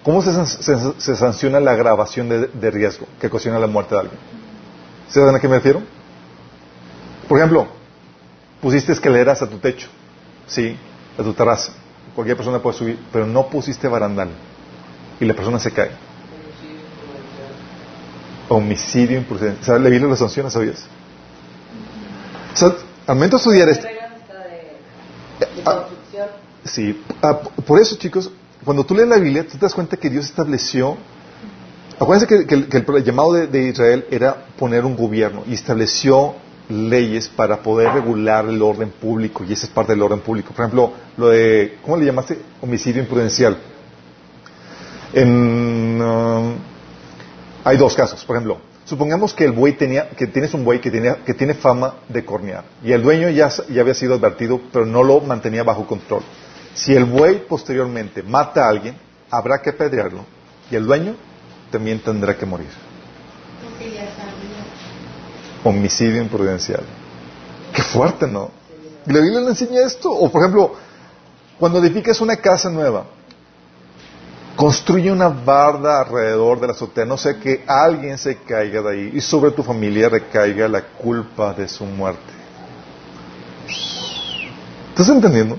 ¿cómo se, se- sanciona la agravación de, de riesgo que ocasiona la muerte de alguien? ¿Se saben a qué me refiero? Por ejemplo, pusiste escaleras a tu techo, sí, a tu terraza. Cualquier persona puede subir, pero no pusiste barandal y la persona se cae. Homicidio imprudente. ¿Sabes? La Biblia lo sanciona, ¿sabías? O sea, al momento de estudiar ¿Qué esto, Ah. Sí, ah, por eso, chicos, cuando tú lees la Biblia, tú te das cuenta que Dios estableció. Acuérdense que, que el, que el llamado de, de Israel era poner un gobierno y estableció leyes para poder regular el orden público, y esa es parte del orden público. Por ejemplo, lo de, ¿cómo le llamaste? Homicidio imprudencial. En, ah, hay dos casos, por ejemplo. Supongamos que el buey tenía, que tienes un buey que, tiene fama de cornear y el dueño ya, ya había sido advertido, pero no lo mantenía bajo control. Si el buey posteriormente mata a alguien, habrá que apedrearlo y el dueño también tendrá que morir. Homicidio imprudencial. Qué fuerte, ¿no? La Biblia le enseña esto. O por ejemplo, cuando edificas una casa nueva, construye una barda alrededor de la azotea, no sea que alguien se caiga de ahí y sobre tu familia recaiga la culpa de su muerte. ¿Estás entendiendo?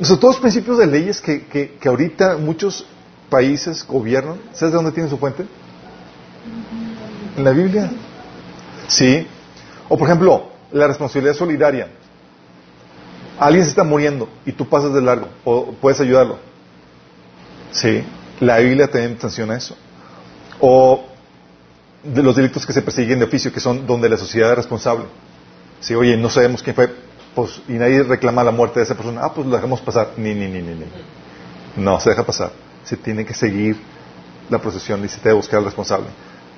O todos los principios de leyes que, que, que ahorita muchos países gobiernan, ¿sabes de dónde tienen su fuente? En la Biblia. Sí. O por ejemplo, la responsabilidad solidaria. Alguien se está muriendo y tú pasas de largo o puedes ayudarlo. Sí. La Biblia también sanciona eso. O de los delitos que se persiguen de oficio, que son donde la sociedad es responsable. Sí, oye, no sabemos quién fue, pues, y nadie reclama la muerte de esa persona. Ah, pues lo dejamos pasar. Ni, ni, ni, ni, ni. No, se deja pasar. Se tiene que seguir la procesión y se debe buscar al responsable.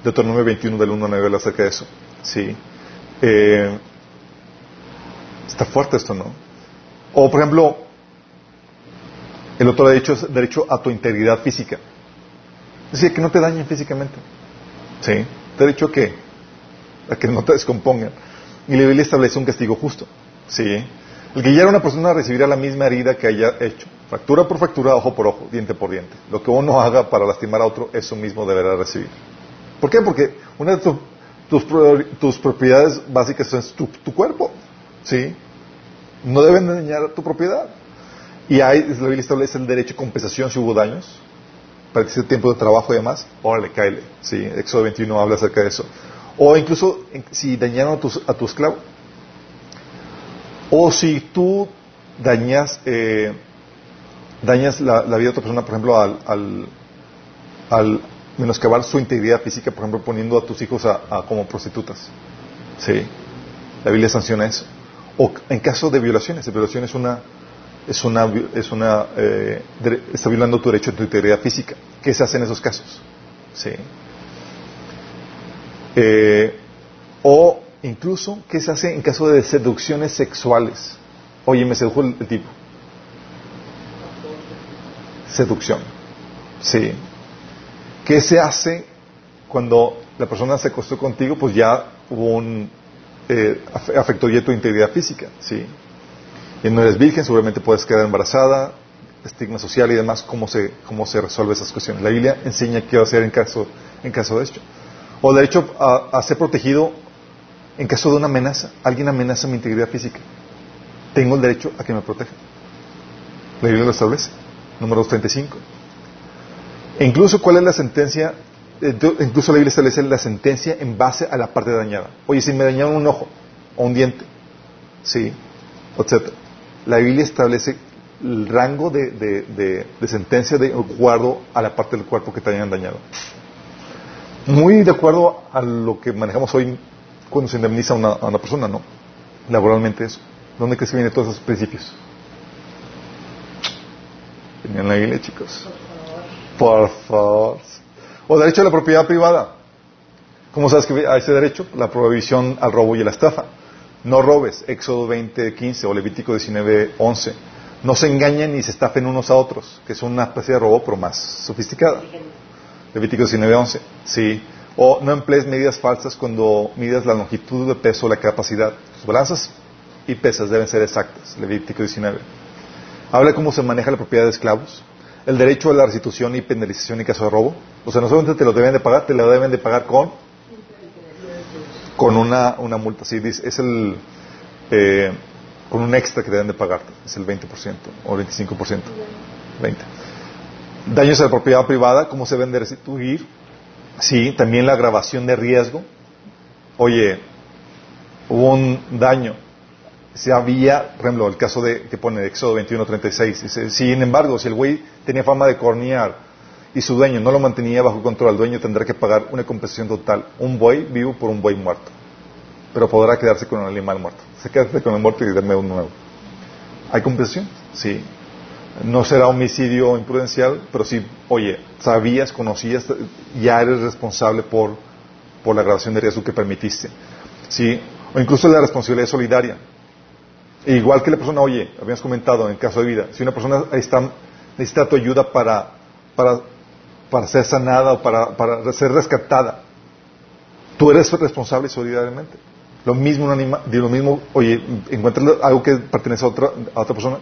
Deuteronomio 21 del 1 al 9 habla acerca de eso. Sí. Eh, está fuerte esto, ¿no? O, por ejemplo, el otro derecho es derecho a tu integridad física. Es decir, que no te dañen físicamente. ¿Sí? Derecho a que, a que no te descompongan. Y la Biblia establece un castigo justo. ¿Sí? El que hiera a una persona recibirá la misma herida que haya hecho. Fractura por fractura, ojo por ojo, diente por diente. Lo que uno haga para lastimar a otro, eso mismo deberá recibir. ¿Por qué? Porque una de tus propiedades básicas es tu, tu cuerpo. ¿Sí? No deben dañar tu propiedad. Y hay, la Biblia establece el derecho a compensación si hubo daños, para que sea tiempo de trabajo y demás, órale, cáele. Sí, Éxodo 21 habla acerca de eso. O incluso si dañaron a, tus- a tu esclavo. O si tú dañas, eh, dañas la, vida de otra persona, por ejemplo, al, al, al menoscabar su integridad física, por ejemplo, poniendo a tus hijos a, a como prostitutas. Sí, la Biblia sanciona eso. O en caso de violaciones, la violación es una, es una, es una, eh, está violando tu derecho a tu integridad física. ¿Qué se hace en esos casos? Sí. Eh, o incluso, ¿qué se hace en caso de seducciones sexuales? Oye, me sedujo el, el tipo. Seducción. Sí. ¿Qué se hace cuando la persona se acostó contigo? Pues ya hubo un... Eh, af- afectó ya tu integridad física. Sí. Y no eres virgen, seguramente puedes quedar embarazada, estigma social y demás, cómo se, cómo se resuelve esas cuestiones. La Biblia enseña qué hacer en caso, en caso de esto. O derecho a, ser protegido en caso de una amenaza. Alguien amenaza mi integridad física. Tengo el derecho a que me proteja. La Biblia lo establece. Número 235. E incluso, ¿cuál es la sentencia? Tú- Incluso la Biblia establece la sentencia en base a la parte dañada. Oye, si me dañaron un ojo o un diente, sí, etcétera. La Biblia establece el rango de, de- de- sentencia de acuerdo a la parte del cuerpo que te hayan dañado. Muy de acuerdo a lo que manejamos hoy cuando se indemniza a una, a persona, ¿no? Laboralmente eso. ¿Dónde crees que vienen todos esos principios? Tenían la Biblia, chicos. Por favor. O derecho a la propiedad privada. ¿Cómo sabes que hay ese derecho? La prohibición al robo y a la estafa. No robes, Éxodo 20, 15 o Levítico 19, 11. No se engañen ni se estafen unos a otros, que es una especie de robo, pero más sofisticada. Levítico 19, 11. Sí. O no emplees medidas falsas cuando midas la longitud de peso o la capacidad. Tus balanzas y pesas deben ser exactas. Levítico 19. Habla cómo se maneja la propiedad de esclavos. El derecho a la restitución y penalización en caso de robo. O sea, no solamente te lo deben de pagar, te lo deben de pagar con con una, una multa. Sí, es el eh, con un extra que deben de pagarte. Es el 20% o el 25%. 20. Daños a la propiedad privada, cómo se deben de restituir. Sí, también la agravación de riesgo. Oye, hubo un daño. Se había, por ejemplo, el caso de que pone Éxodo 21:36, dice, sin embargo, si el güey tenía fama de cornear y su dueño no lo mantenía bajo control, el dueño tendrá que pagar una compensación total, un buey vivo por un buey muerto. Pero podrá quedarse con un animal muerto. Se queda con el muerto y darme uno nuevo. ¿Hay compensación? Sí. No será homicidio imprudencial, pero sí, oye, sabías, conocías, ya eres responsable por, por la grabación de riesgo que permitiste. Sí. O incluso la responsabilidad solidaria. E igual que la persona, oye, habíamos comentado en el caso de vida, si una persona está, necesita tu ayuda para, para, para ser sanada o para, para ser rescatada, tú eres responsable solidariamente. Lo mismo un animal, lo mismo, oye, encuentras algo que pertenece a otra, a otra persona,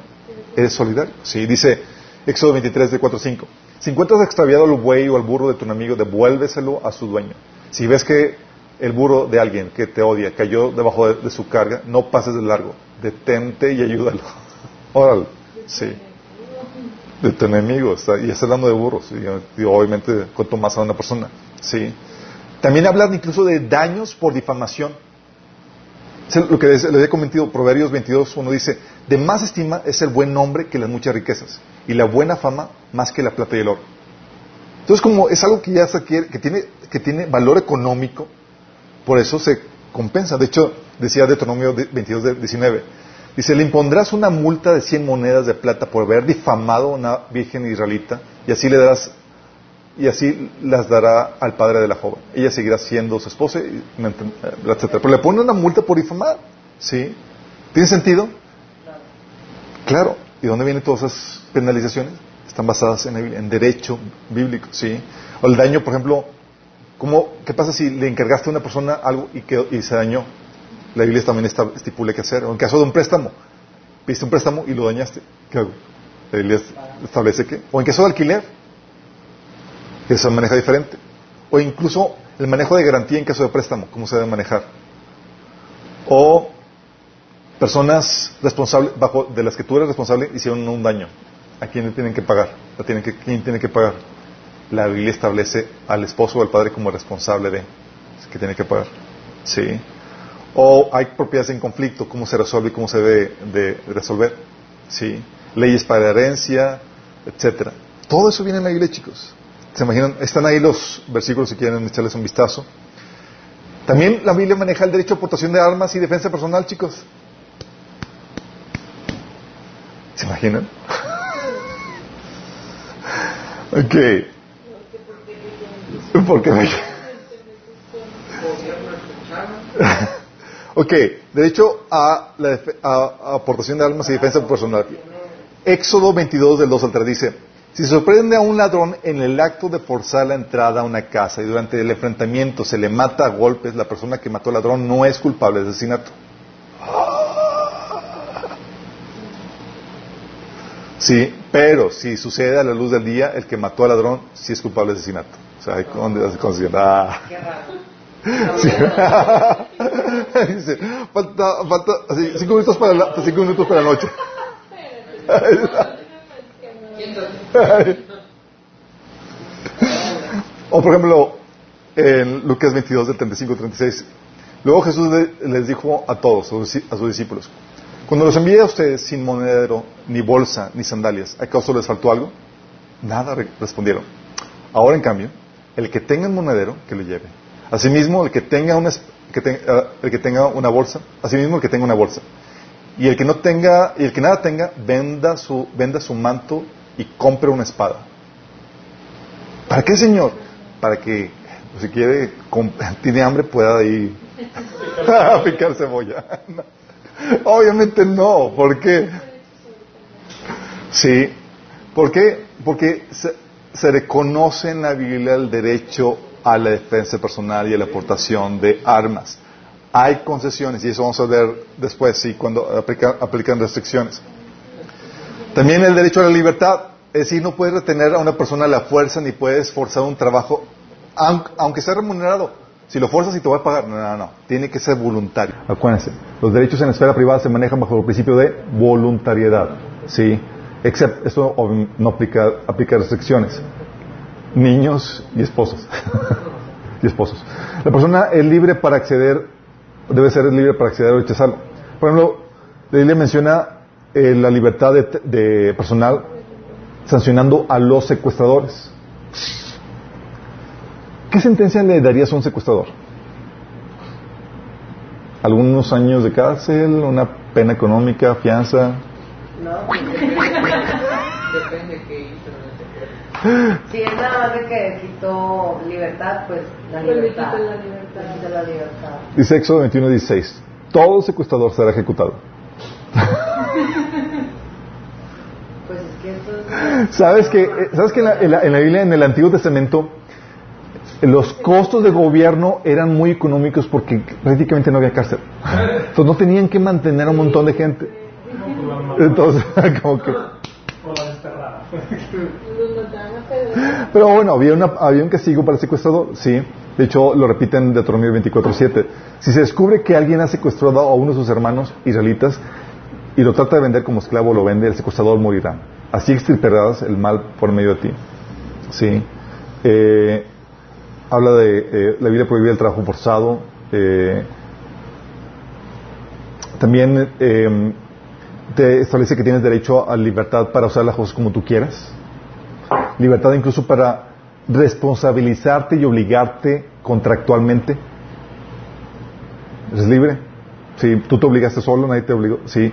eres solidario. Sí, dice Éxodo 23 de 4 a 5. Si encuentras extraviado al buey o al burro de tu enemigo, devuélveselo a su dueño. Si ves que el burro de alguien que te odia cayó debajo de, de su carga, no pases de largo. Detente y ayúdalo. Órale. Sí. De tu enemigo. Está, y está hablando de burros. Y, obviamente, cuanto más a una persona. Sí. También hablan incluso de daños por difamación. Es lo que les, les he comentado, Proverbios 22, uno dice, de más estima es el buen nombre que las muchas riquezas, y la buena fama más que la plata y el oro. Entonces, como es algo que ya se adquiere, que tiene, que tiene valor económico, por eso se compensa. De hecho, decía Deuteronomio 22, de 19, dice, le impondrás una multa de 100 monedas de plata por haber difamado a una virgen israelita, y así le darás y así las dará al padre de la joven. Ella seguirá siendo su esposa, y, etcétera. Pero le pone una multa por difamar. ¿Sí? ¿Tiene sentido? Claro. ¿Y dónde vienen todas esas penalizaciones? Están basadas en, el, derecho bíblico. ¿Sí? O el daño, por ejemplo, ¿cómo, ¿qué pasa si le encargaste a una persona algo y, quedó, y se dañó? La Biblia también está, estipula qué hacer. O en caso de un préstamo, piste un préstamo y lo dañaste. ¿Qué hago? La Biblia establece que. O en caso de alquiler, que se maneja diferente. O incluso el manejo de garantía en caso de préstamo, cómo se debe manejar. O personas responsables, bajo de las que tú eres responsable, hicieron un daño. ¿A quién le tienen que pagar? ¿A tienen que, ¿Quién tiene que pagar? La Biblia establece al esposo o al padre como responsable de que tiene que pagar. Sí. O hay propiedades en conflicto, cómo se resuelve y cómo se debe de resolver. Sí. Leyes para herencia, etcétera. Todo eso viene en la Biblia, chicos. ¿Se imaginan? Están ahí los versículos si quieren echarles un vistazo. También la Biblia maneja el derecho a aportación de armas y defensa personal, chicos. ¿Se imaginan? ok. Porque me... ok, derecho a, la a- aportación de armas y defensa personal. Éxodo 22 del 2 al 3 dice, si se sorprende a un ladrón en el acto de forzar la entrada a una casa y durante el enfrentamiento se le mata a golpes, la persona que mató al ladrón no es culpable de asesinato. Sí, pero si sucede a la luz del día, el que mató al ladrón sí es culpable de asesinato. O sea, hay con- considera- ah. Sí. Dice, falta, falta así, cinco minutos para la, cinco minutos para la noche. o por ejemplo, en Lucas 22 del 35 al 36, luego Jesús le- les dijo a todos, a sus, discípulos, cuando los envié a ustedes sin monedero, ni bolsa, ni sandalias, ¿acaso les faltó algo? Nada re- respondieron. Ahora, en cambio, el que tenga un monedero, que lo lleve. Asimismo, el que tenga una, que ah, el que tenga una bolsa, asimismo el que tenga una bolsa. Y el que no tenga, y el que nada tenga, venda su, venda su manto y compre una espada. ¿Para qué, Señor? Para que, si quiere, tiene hambre, pueda ir a picar cebolla. Obviamente no. ¿Por qué? Sí. ¿Por qué? Porque se, se reconoce en la Biblia el derecho a la defensa personal y a la aportación de armas. Hay concesiones, y eso vamos a ver después, sí, cuando aplica- aplican restricciones. También el derecho a la libertad. Es decir, no puedes retener a una persona a la fuerza ni puedes forzar un trabajo, aun- aunque sea remunerado. Si lo fuerzas y te va a pagar, no, no, no. Tiene que ser voluntario. Acuérdense, los derechos en la esfera privada se manejan bajo el principio de voluntariedad. ¿Sí? Except, esto no aplica, aplica restricciones. Niños y esposos. y esposos. La persona es libre para acceder, debe ser libre para acceder o rechazarlo. Por ejemplo, la Biblia menciona eh, la libertad de, de personal sancionando a los secuestradores. ¿Qué sentencia le darías a un secuestrador? ¿Algunos años de cárcel? ¿Una pena económica? ¿Fianza? No, pues, Depende qué hizo. si es nada más de que quitó libertad, pues la Pues libertad. quita la libertad. Quita la libertad. Dice Éxodo 21, 16. Todo secuestrador será ejecutado. Pues es que eso es... ¿Sabes que, eh, ¿sabes que en, la, en la- en la Biblia, en el Antiguo Testamento, los costos de gobierno eran muy económicos porque prácticamente no había cárcel? Entonces no tenían que mantener a un montón de gente. Entonces, como que... Pero bueno, había, una, había un castigo para el secuestrador, sí. De hecho, lo repiten en Deuteronomio 24.7. Si se descubre que alguien ha secuestrado a uno de sus hermanos israelitas y lo trata de vender como esclavo, lo vende, el secuestrador morirá. Así extirparás el mal por medio de ti. Sí. Eh, habla de eh, la Biblia prohibir el trabajo forzado. eh, también eh, te establece que tienes derecho a libertad para usar las cosas como tú quieras. Libertad incluso para responsabilizarte y obligarte contractualmente. ¿Eres libre? Sí, tú te obligaste solo, nadie te obligó. Sí.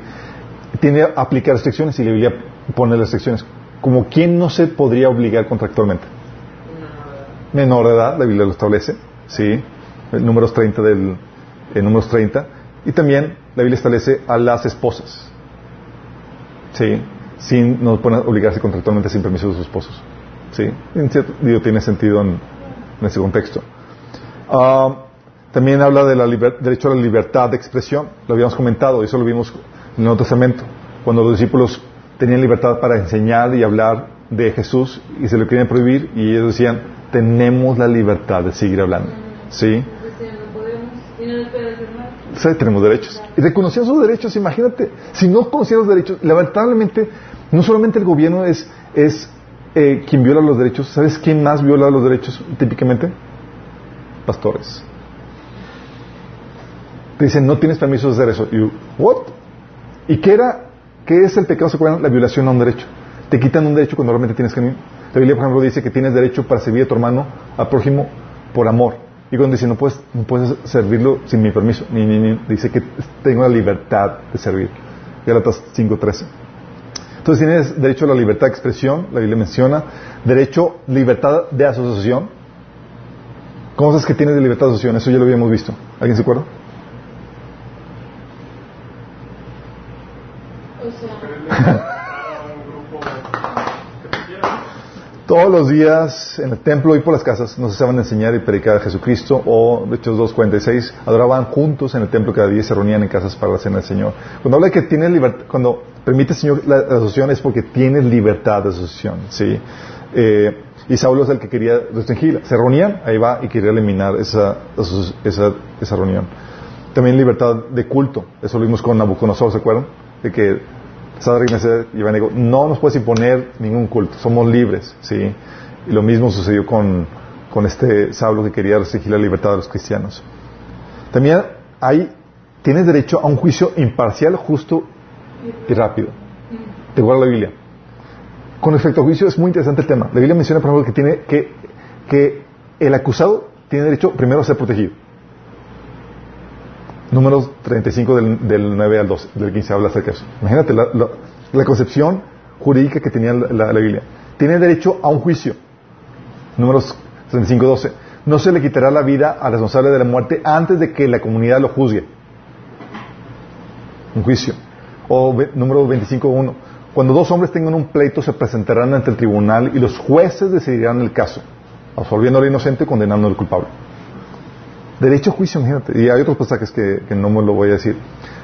Tiene a aplicar restricciones y la Biblia pone restricciones. Como quién no se podría obligar contractualmente. Menor de edad, la Biblia lo establece. Sí. El números 30 del el números 30. Y también la Biblia establece a las esposas. Sí. Sin no pueden obligarse contractualmente sin permiso de sus esposos. Sí. En cierto digo, tiene sentido en, en ese contexto. Ah, también habla del derecho a la libertad de expresión. Lo habíamos comentado, eso lo vimos en el Nuevo Testamento. Cuando los discípulos tenían libertad para enseñar y hablar de Jesús y se lo querían prohibir y ellos decían, tenemos la libertad de seguir hablando. ¿Sí? Sí, tenemos derechos. Y reconocían sus derechos, imagínate, si no los derechos, lamentablemente, no solamente el gobierno es, es eh, quien viola los derechos, ¿sabes quién más viola los derechos típicamente? Pastores. Te dicen, no tienes permiso de hacer eso. Y, ¿what? ¿Y qué era? ¿Qué es el pecado? ¿Se? La violación a un derecho. Te quitan un derecho cuando realmente tienes que La Biblia, por ejemplo, dice que tienes derecho para servir a tu hermano, al prójimo, por amor. Y cuando dice, no puedes, no puedes servirlo sin mi permiso, ni, ni, ni, dice que tengo la libertad de servir. Gálatas 5.13. Entonces tienes derecho a la libertad de expresión, la Biblia menciona, derecho, libertad de asociación, ¿Cómo sabes que tienes libertad de asociación? Eso ya lo habíamos visto. ¿Alguien se acuerda? O sea, Todos los días en el templo y por las casas nos estaban a enseñar y predicar a Jesucristo o, de Hechos 2.46, adoraban juntos en el templo cada día y se reunían en casas para la cena del Señor. Cuando habla de que tienes libertad, cuando permite el Señor la, asociación es porque tienes libertad de asociación, ¿sí? Eh, y Saulo es el que quería restringirla. Se reunían, ahí va, y quería eliminar esa, esa, esa reunión. También libertad de culto. Eso lo vimos con Nabucodonosor, ¿se acuerdan? De que Y no nos puedes imponer ningún culto, somos libres, ¿sí? Y lo mismo sucedió con, con este Saulo que quería restringir la libertad de los cristianos. También hay, tienes derecho a un juicio imparcial, justo y rápido. ¿Te guarda la Biblia? Con respecto al juicio es muy interesante el tema. La Biblia menciona, por ejemplo, que, tiene, que, que el acusado tiene derecho primero a ser protegido. Números 35 del, del 9 al 12, del 15 habla acerca de eso. Imagínate la, concepción jurídica que tenía la, Biblia. Tiene derecho a un juicio. Números 35, 12. No se le quitará la vida al responsable de la muerte antes de que la comunidad lo juzgue. Un juicio. O número 25, 1. Cuando dos hombres tengan un pleito, se presentarán ante el tribunal y los jueces decidirán el caso, absolviendo al inocente y condenando al culpable. Derecho a juicio, imagínate. Y hay otros pasajes que, que, no me lo voy a decir.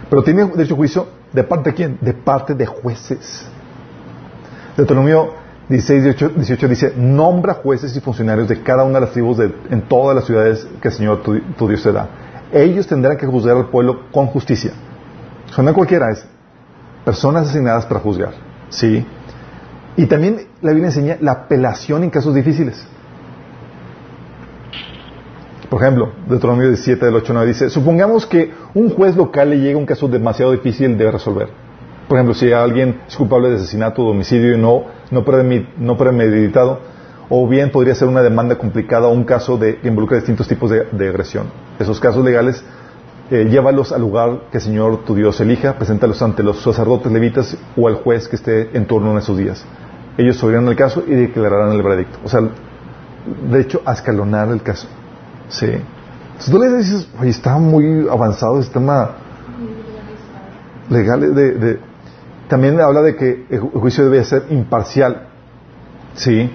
Pero tiene derecho a juicio de parte de quién? De parte de jueces. Deuteronomio 16, 18, 18 dice, nombra jueces y funcionarios de cada una de las tribus de, en todas las ciudades que el Señor tu, tu, Dios te da. Ellos tendrán que juzgar al pueblo con justicia. Suena cualquiera, es personas asignadas para juzgar. ¿Sí? Y también la Biblia enseña la apelación en casos difíciles. Por ejemplo, Deuteronomio 17 del 8 9 dice, supongamos que un juez local le llega un caso demasiado difícil de resolver. Por ejemplo, si alguien es culpable de asesinato o homicidio y no, no, no premeditado, o bien podría ser una demanda complicada o un caso de, que involucra distintos tipos de, agresión. Esos casos legales, eh, llévalos al lugar que el Señor tu Dios elija, preséntalos ante los sacerdotes levitas o al juez que esté en turno en esos días. Ellos oirán el caso y declararán el veredicto. O sea, de hecho, escalonar el caso. Sí. Entonces tú le dices, oye, está muy avanzado el sistema legal de, de, también habla de que el juicio debe ser imparcial. Sí.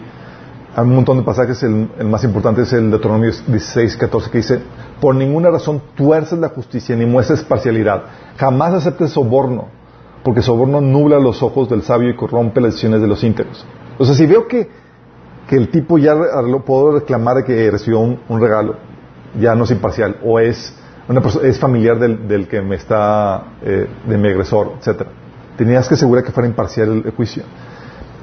Hay un montón de pasajes, el, más importante es el de Deuteronomio 16, 14, que dice, por ninguna razón tuerces la justicia ni muestres parcialidad. Jamás aceptes soborno, porque soborno nubla los ojos del sabio y corrompe las decisiones de los íntegros. O sea, si veo que, que el tipo ya lo puedo reclamar de que recibió un, un regalo, ya no es imparcial, o es, una persona, es familiar del, del, que me está, eh, de mi agresor, etcétera. Tenías que asegurar que fuera imparcial el juicio.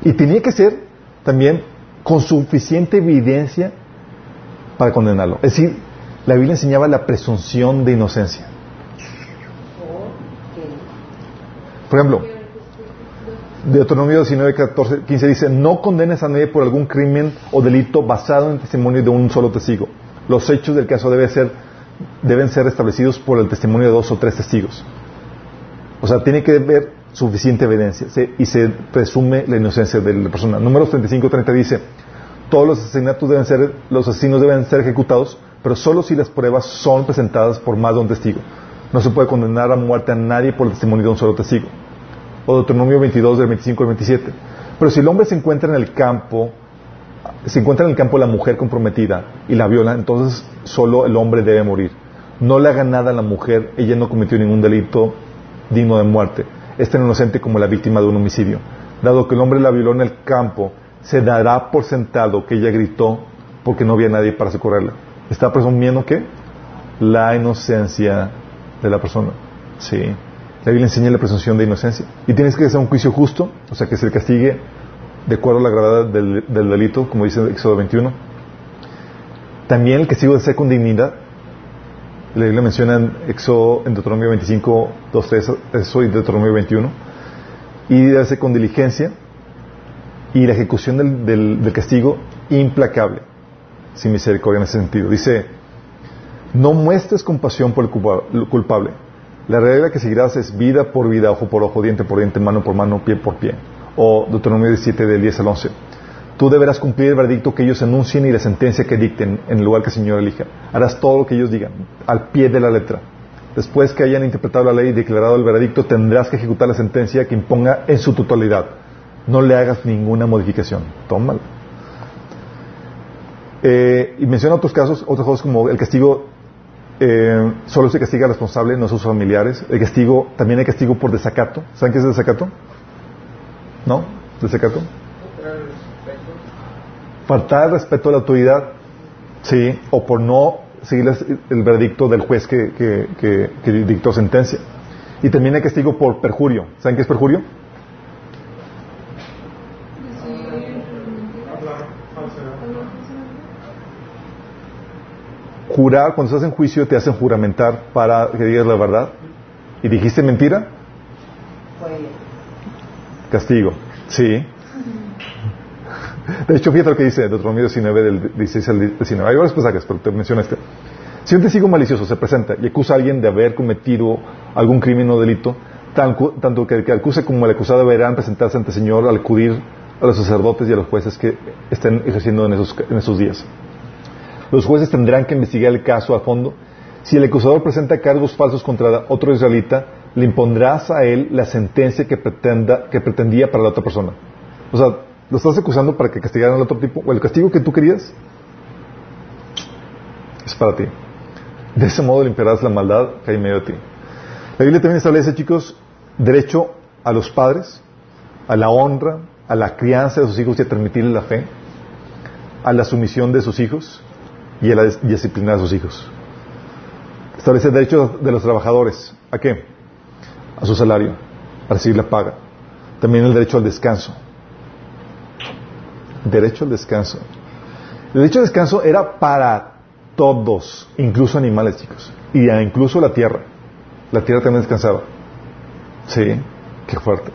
Y tenía que ser también con suficiente evidencia para condenarlo. Es decir, la Biblia enseñaba la presunción de inocencia. Por ejemplo, Deuteronomio 19, 14, 15 dice, no condenes a nadie por algún crimen o delito basado en testimonio de un solo testigo. Los hechos del caso deben ser, deben ser establecidos por el testimonio de dos o tres testigos. O sea, tiene que haber suficiente evidencia y se presume la inocencia de la persona. Números 35, 30 dice, todos los asesinatos deben ser, los asesinos deben ser ejecutados, pero solo si las pruebas son presentadas por más de un testigo. No se puede condenar a muerte a nadie por el testimonio de un solo testigo. O Deuteronomio 22, del 25 al 27. Pero si el hombre se encuentra en el campo, se encuentra en el campo la mujer comprometida y la viola, entonces solo el hombre debe morir. No le haga nada a la mujer, ella no cometió ningún delito digno de muerte. Es tan inocente como la víctima de un homicidio. Dado que el hombre la violó en el campo, se dará por sentado que ella gritó porque no había nadie para socorrerla. Está presumiendo que la inocencia de la persona. Sí. La Biblia enseña la presunción de inocencia. Y tienes que hacer un juicio justo, o sea, que se le castigue de acuerdo a la gravedad del, del delito, como dice Éxodo 21. También el castigo de ser con dignidad. La Biblia menciona en Éxodo, en Deuteronomio 25, 2, 3, eso y Deuteronomio 21. Y debe ser con diligencia. Y la ejecución del, del, del castigo implacable, sin misericordia en ese sentido. Dice, no muestres compasión por el culpable. La regla que seguirás es vida por vida, ojo por ojo, diente por diente, mano por mano, pie por pie. O Deuteronomio 17 del 10 al 11. Tú deberás cumplir el veredicto que ellos enuncien y la sentencia que dicten en el lugar que el Señor elija. Harás todo lo que ellos digan, al pie de la letra. Después que hayan interpretado la ley y declarado el veredicto, tendrás que ejecutar la sentencia que imponga en su totalidad. No le hagas ninguna modificación. Tómalo. Eh, y menciona otros casos, otros casos como el castigo, eh, solo se castiga al responsable, no a sus familiares. El castigo, también hay castigo por desacato. ¿Saben qué es desacato? ¿No? ¿Desacato? Faltar respeto a la autoridad, sí, o por no seguir el veredicto del juez que, que dictó sentencia. Y también hay castigo por perjurio. ¿Saben qué es perjurio? Jurar, cuando estás en juicio, te hacen juramentar para que digas la verdad. ¿Y dijiste mentira? Castigo. Sí. De hecho, fíjate lo que dice Deuteronomio 19, del 16 al 19. Hay varios pasajes, pero te menciono este. Si un testigo malicioso se presenta y acusa a alguien de haber cometido algún crimen o delito, tanto que el que acuse como el acusado deberán presentarse ante el Señor al acudir a los sacerdotes y a los jueces que estén ejerciendo en esos, en esos días. Los jueces tendrán que investigar el caso a fondo. Si el acusador presenta cargos falsos contra otro israelita, le impondrás a él la sentencia que, pretenda, que pretendía para la otra persona. O sea, lo estás acusando para que castigaran al otro tipo, o el castigo que tú querías es para ti. De ese modo limpiarás la maldad que hay en medio de ti. La Biblia también establece, chicos, derecho a los padres, a la honra, a la crianza de sus hijos y a transmitirles la fe, a la sumisión de sus hijos y a la disciplina de sus hijos. Establece el derecho de los trabajadores. ¿A qué? A su salario, a recibir la paga. También el derecho al descanso. Derecho al descanso. El derecho al descanso era para todos, incluso animales, chicos. Y incluso la tierra. La tierra también descansaba. Sí, qué fuerte.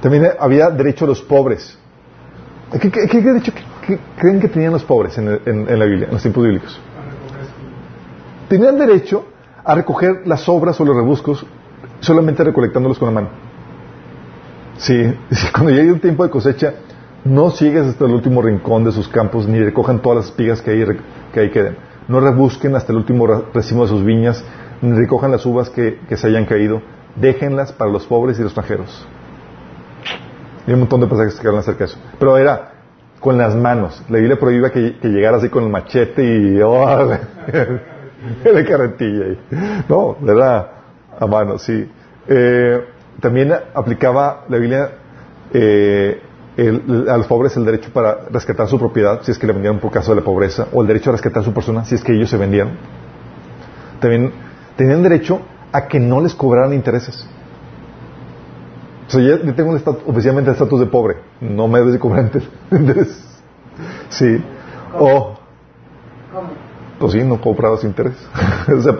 También había derecho a los pobres. ¿Qué, qué, qué derecho creen que tenían los pobres en, en, la Biblia, en los tiempos bíblicos? Tenían derecho a recoger las obras o los rebuscos solamente recolectándolos con la mano. Sí, cuando llegue un tiempo de cosecha, no sigues hasta el último rincón de sus campos ni recojan todas las espigas que ahí, que ahí queden. No rebusquen hasta el último racimo de sus viñas, ni recojan las uvas que, se hayan caído. Déjenlas para los pobres y los extranjeros. Hay un montón de pasajes que hablan acerca de eso. Pero era con las manos. La Biblia prohíbe que, que llegara así con el machete y... Oh, de carretilla. No, era a mano, sí. Eh, también aplicaba la Biblia eh, el, a los pobres el derecho para rescatar su propiedad, si es que le vendieron por caso de la pobreza, o el derecho a rescatar su persona, si es que ellos se vendieron. También tenían derecho a que no les cobraran intereses. O sea, yo tengo oficialmente el estatus de pobre, no me debes de cobrar intereses. Sí. O, pues sí, no cobrabas interés. o sea,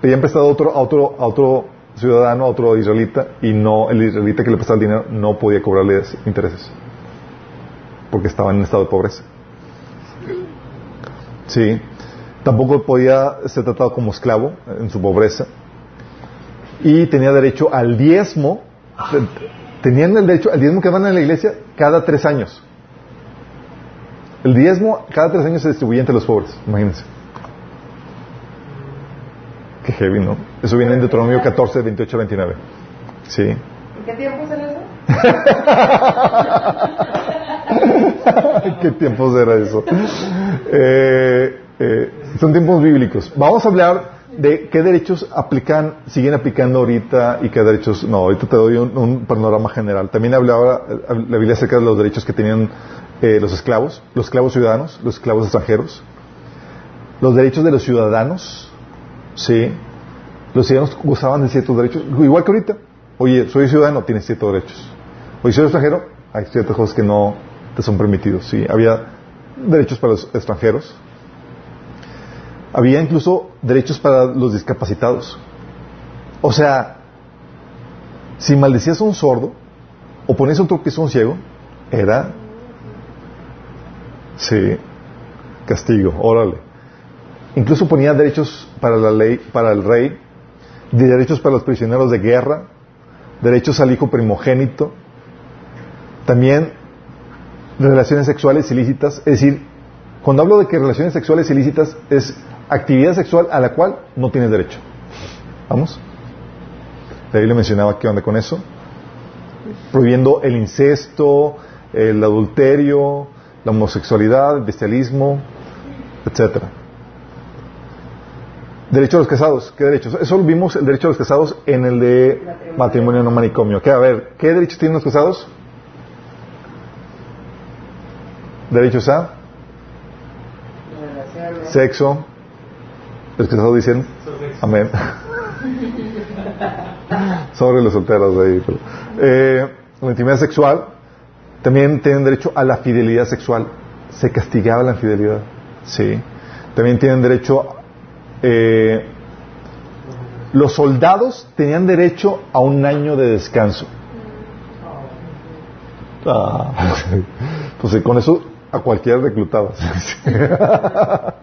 pedían prestado a otro, a otro, a otro ciudadano, a otro israelita, y no, el israelita que le prestaba el dinero no podía cobrarle intereses. Porque estaba en estado de pobreza. Sí. Tampoco podía ser tratado como esclavo en su pobreza. Y tenía derecho al diezmo. Tenían el derecho al diezmo que van en la iglesia cada tres años. El diezmo cada tres años se distribuía entre los pobres, imagínense. Qué heavy, ¿no? Eso viene en Deuteronomio 14, 28 29. Sí. ¿En qué tiempos era eso? ¿Qué tiempos era eso? Eh, eh, son tiempos bíblicos. Vamos a hablar de qué derechos aplican, siguen aplicando ahorita y qué derechos no. Ahorita te doy un, panorama general. También hablaba la Biblia acerca de los derechos que tenían eh, los esclavos, los esclavos ciudadanos, los esclavos extranjeros, los derechos de los ciudadanos, sí. Los ciudadanos gozaban de ciertos derechos, igual que ahorita. Oye, soy ciudadano, tienes ciertos derechos. Oye, soy extranjero, hay ciertas cosas que no te son permitidos. Sí, había derechos para los extranjeros. Había incluso derechos para los discapacitados. O sea, si maldecías a un sordo o ponías otro que es un ciego, era sí, castigo, órale. Incluso ponía derechos para la ley, para el rey, derechos para los prisioneros de guerra, derechos al hijo primogénito. También relaciones sexuales ilícitas, es decir, cuando hablo de que relaciones sexuales ilícitas es actividad sexual a la cual no tienes derecho. ¿Vamos? La Biblia mencionaba qué onda con eso. Prohibiendo el incesto, el adulterio, la homosexualidad, el bestialismo, etcétera. Derecho a los casados, ¿qué derechos? Eso vimos el derecho a los casados en el de matrimonio no manicomio. ¿Qué? A ver, ¿qué derechos tienen los casados? Derechos a sexo. Los casados dicen amén. Sobre los solteros ahí. pero- Eh, la intimidad sexual. También tienen derecho a la fidelidad sexual. Se castigaba la infidelidad. Sí. También tienen derecho. eh, los soldados tenían derecho a un año de descanso. Ah, pues con eso a cualquiera reclutabas.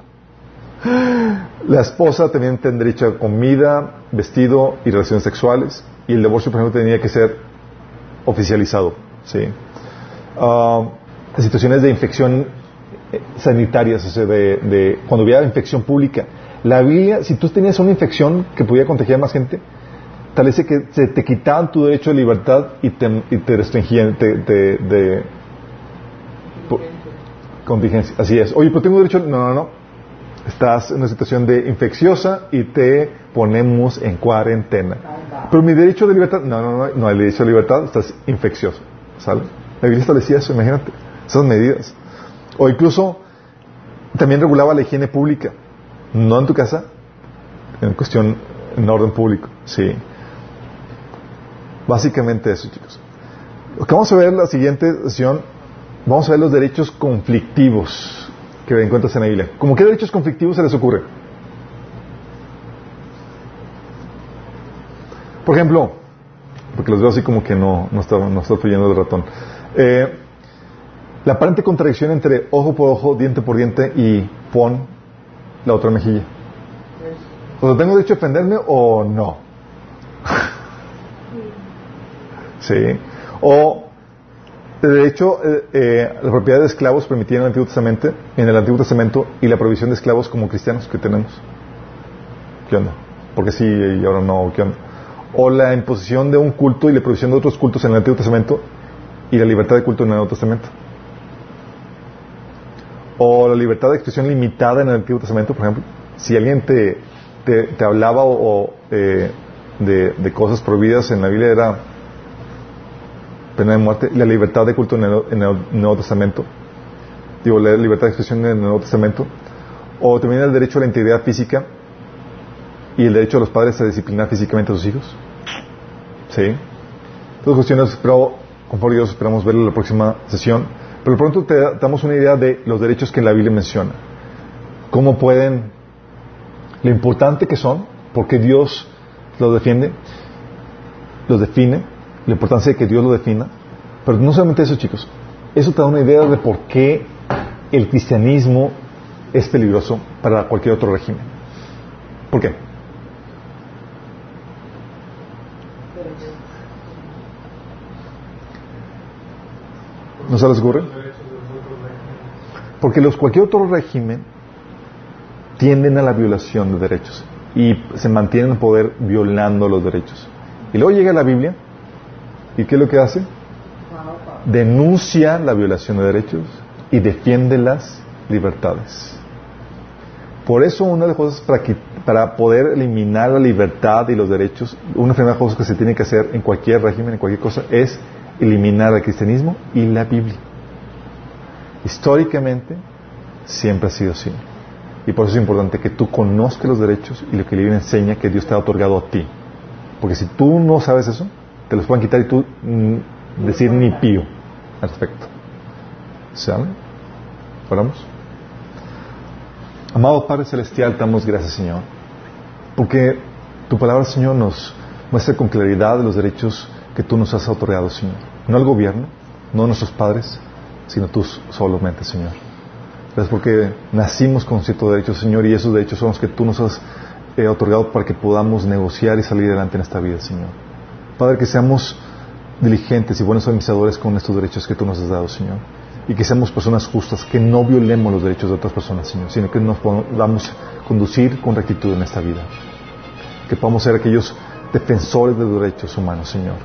La esposa también tendría derecho a comida, vestido y relaciones sexuales. Y el divorcio, por ejemplo, tenía que ser oficializado. ¿sí? Las situaciones de infección eh, sanitarias, o sea, de, de- cuando hubiera infección pública. La Biblia, si tú tenías una infección que podía contagiar a más gente, tal vez que se te quitaban tu derecho de libertad y te, y te restringían te- te- de, por- contingencia. Así es. Oye, pero tengo derecho. No, no, no. Estás en una situación de infecciosa y te ponemos en cuarentena. Pero mi derecho de libertad. No, no, no. No, el derecho de libertad estás infeccioso. ¿Sale? La Biblia establecía eso, imagínate. Esas medidas. O incluso también regulaba la higiene pública. No en tu casa, en cuestión, en orden público. Sí. Básicamente eso, chicos. Lo que vamos a ver en la siguiente sesión, vamos a ver los derechos conflictivos que encuentras en la Biblia. ¿Cómo qué derechos conflictivos se les ocurre? Por ejemplo, porque los veo así como que no, no está, no está fluyendo el ratón. Eh, la aparente contradicción entre ojo por ojo, diente por diente y pon la otra mejilla. O ¿tengo derecho a defenderme o no? sí. O, de hecho, eh, eh, la propiedad de esclavos permitida en el Antiguo Testamento, en el Antiguo Testamento y la provisión de esclavos como cristianos que tenemos. ¿Qué onda? Porque sí y ahora no, ¿qué onda? O la imposición de un culto y la provisión de otros cultos en el Antiguo Testamento y la libertad de culto en el Nuevo Testamento. O la libertad de expresión limitada en el Antiguo Testamento, por ejemplo. Si alguien te, te, hablaba o, o, eh, de, de cosas prohibidas en la Biblia era pena de muerte. La libertad de culto en el, en el Nuevo Testamento. Digo, la libertad de expresión en el Nuevo Testamento. O también el derecho a la integridad física y el derecho de los padres a disciplinar físicamente a sus hijos. ¿Sí? Todas cuestiones, pero conforme Dios esperamos verlo en la próxima sesión. Pero pronto te damos una idea de los derechos que la Biblia menciona. Cómo pueden, lo importante que son, porque Dios los defiende, los define, la importancia de que Dios lo defina. Pero no solamente eso, chicos. Eso te da una idea de por qué el cristianismo es peligroso para cualquier otro régimen. ¿Por qué? ¿No se les ocurre? Porque los, cualquier otro régimen tienden a la violación de derechos y se mantienen en poder violando los derechos. Y luego llega la Biblia y ¿qué es lo que hace? Denuncia la violación de derechos y defiende las libertades. Por eso una de las cosas para, para poder eliminar la libertad y los derechos, una de las cosas que se tiene que hacer en cualquier régimen, en cualquier cosa, es eliminar el cristianismo y la Biblia. Históricamente siempre ha sido así. Y por eso es importante que tú conozcas los derechos y lo que la Biblia enseña que Dios te ha otorgado a ti. Porque si tú no sabes eso, te los pueden quitar y tú mm, decir ni pío al respecto. ¿Sale? ¿Oramos? Amado Padre Celestial, damos gracias, Señor. Porque tu palabra, Señor, nos muestra con claridad los derechos que tú nos has otorgado, Señor. No al gobierno, no a nuestros padres, sino tú solamente, Señor. Gracias porque nacimos con ciertos derechos, Señor, y esos derechos son los que tú nos has eh, otorgado para que podamos negociar y salir adelante en esta vida, Señor. Padre, que seamos diligentes y buenos administradores con estos derechos que tú nos has dado, Señor. y que seamos personas justas, que no violemos los derechos de otras personas, Señor, sino que nos podamos conducir con rectitud en esta vida. Que podamos ser aquellos defensores de derechos humanos, Señor,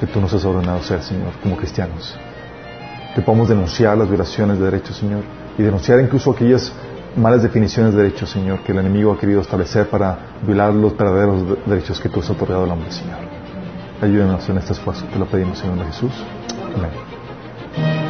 que tú nos has ordenado ser, Señor, como cristianos. Que podamos denunciar las violaciones de derechos, Señor, y denunciar incluso aquellas malas definiciones de derechos, Señor, que el enemigo ha querido establecer para violar los verdaderos derechos que tú has otorgado al hombre, Señor. Ayúdanos en este esfuerzo. Te lo pedimos, Señor Jesús. Amén.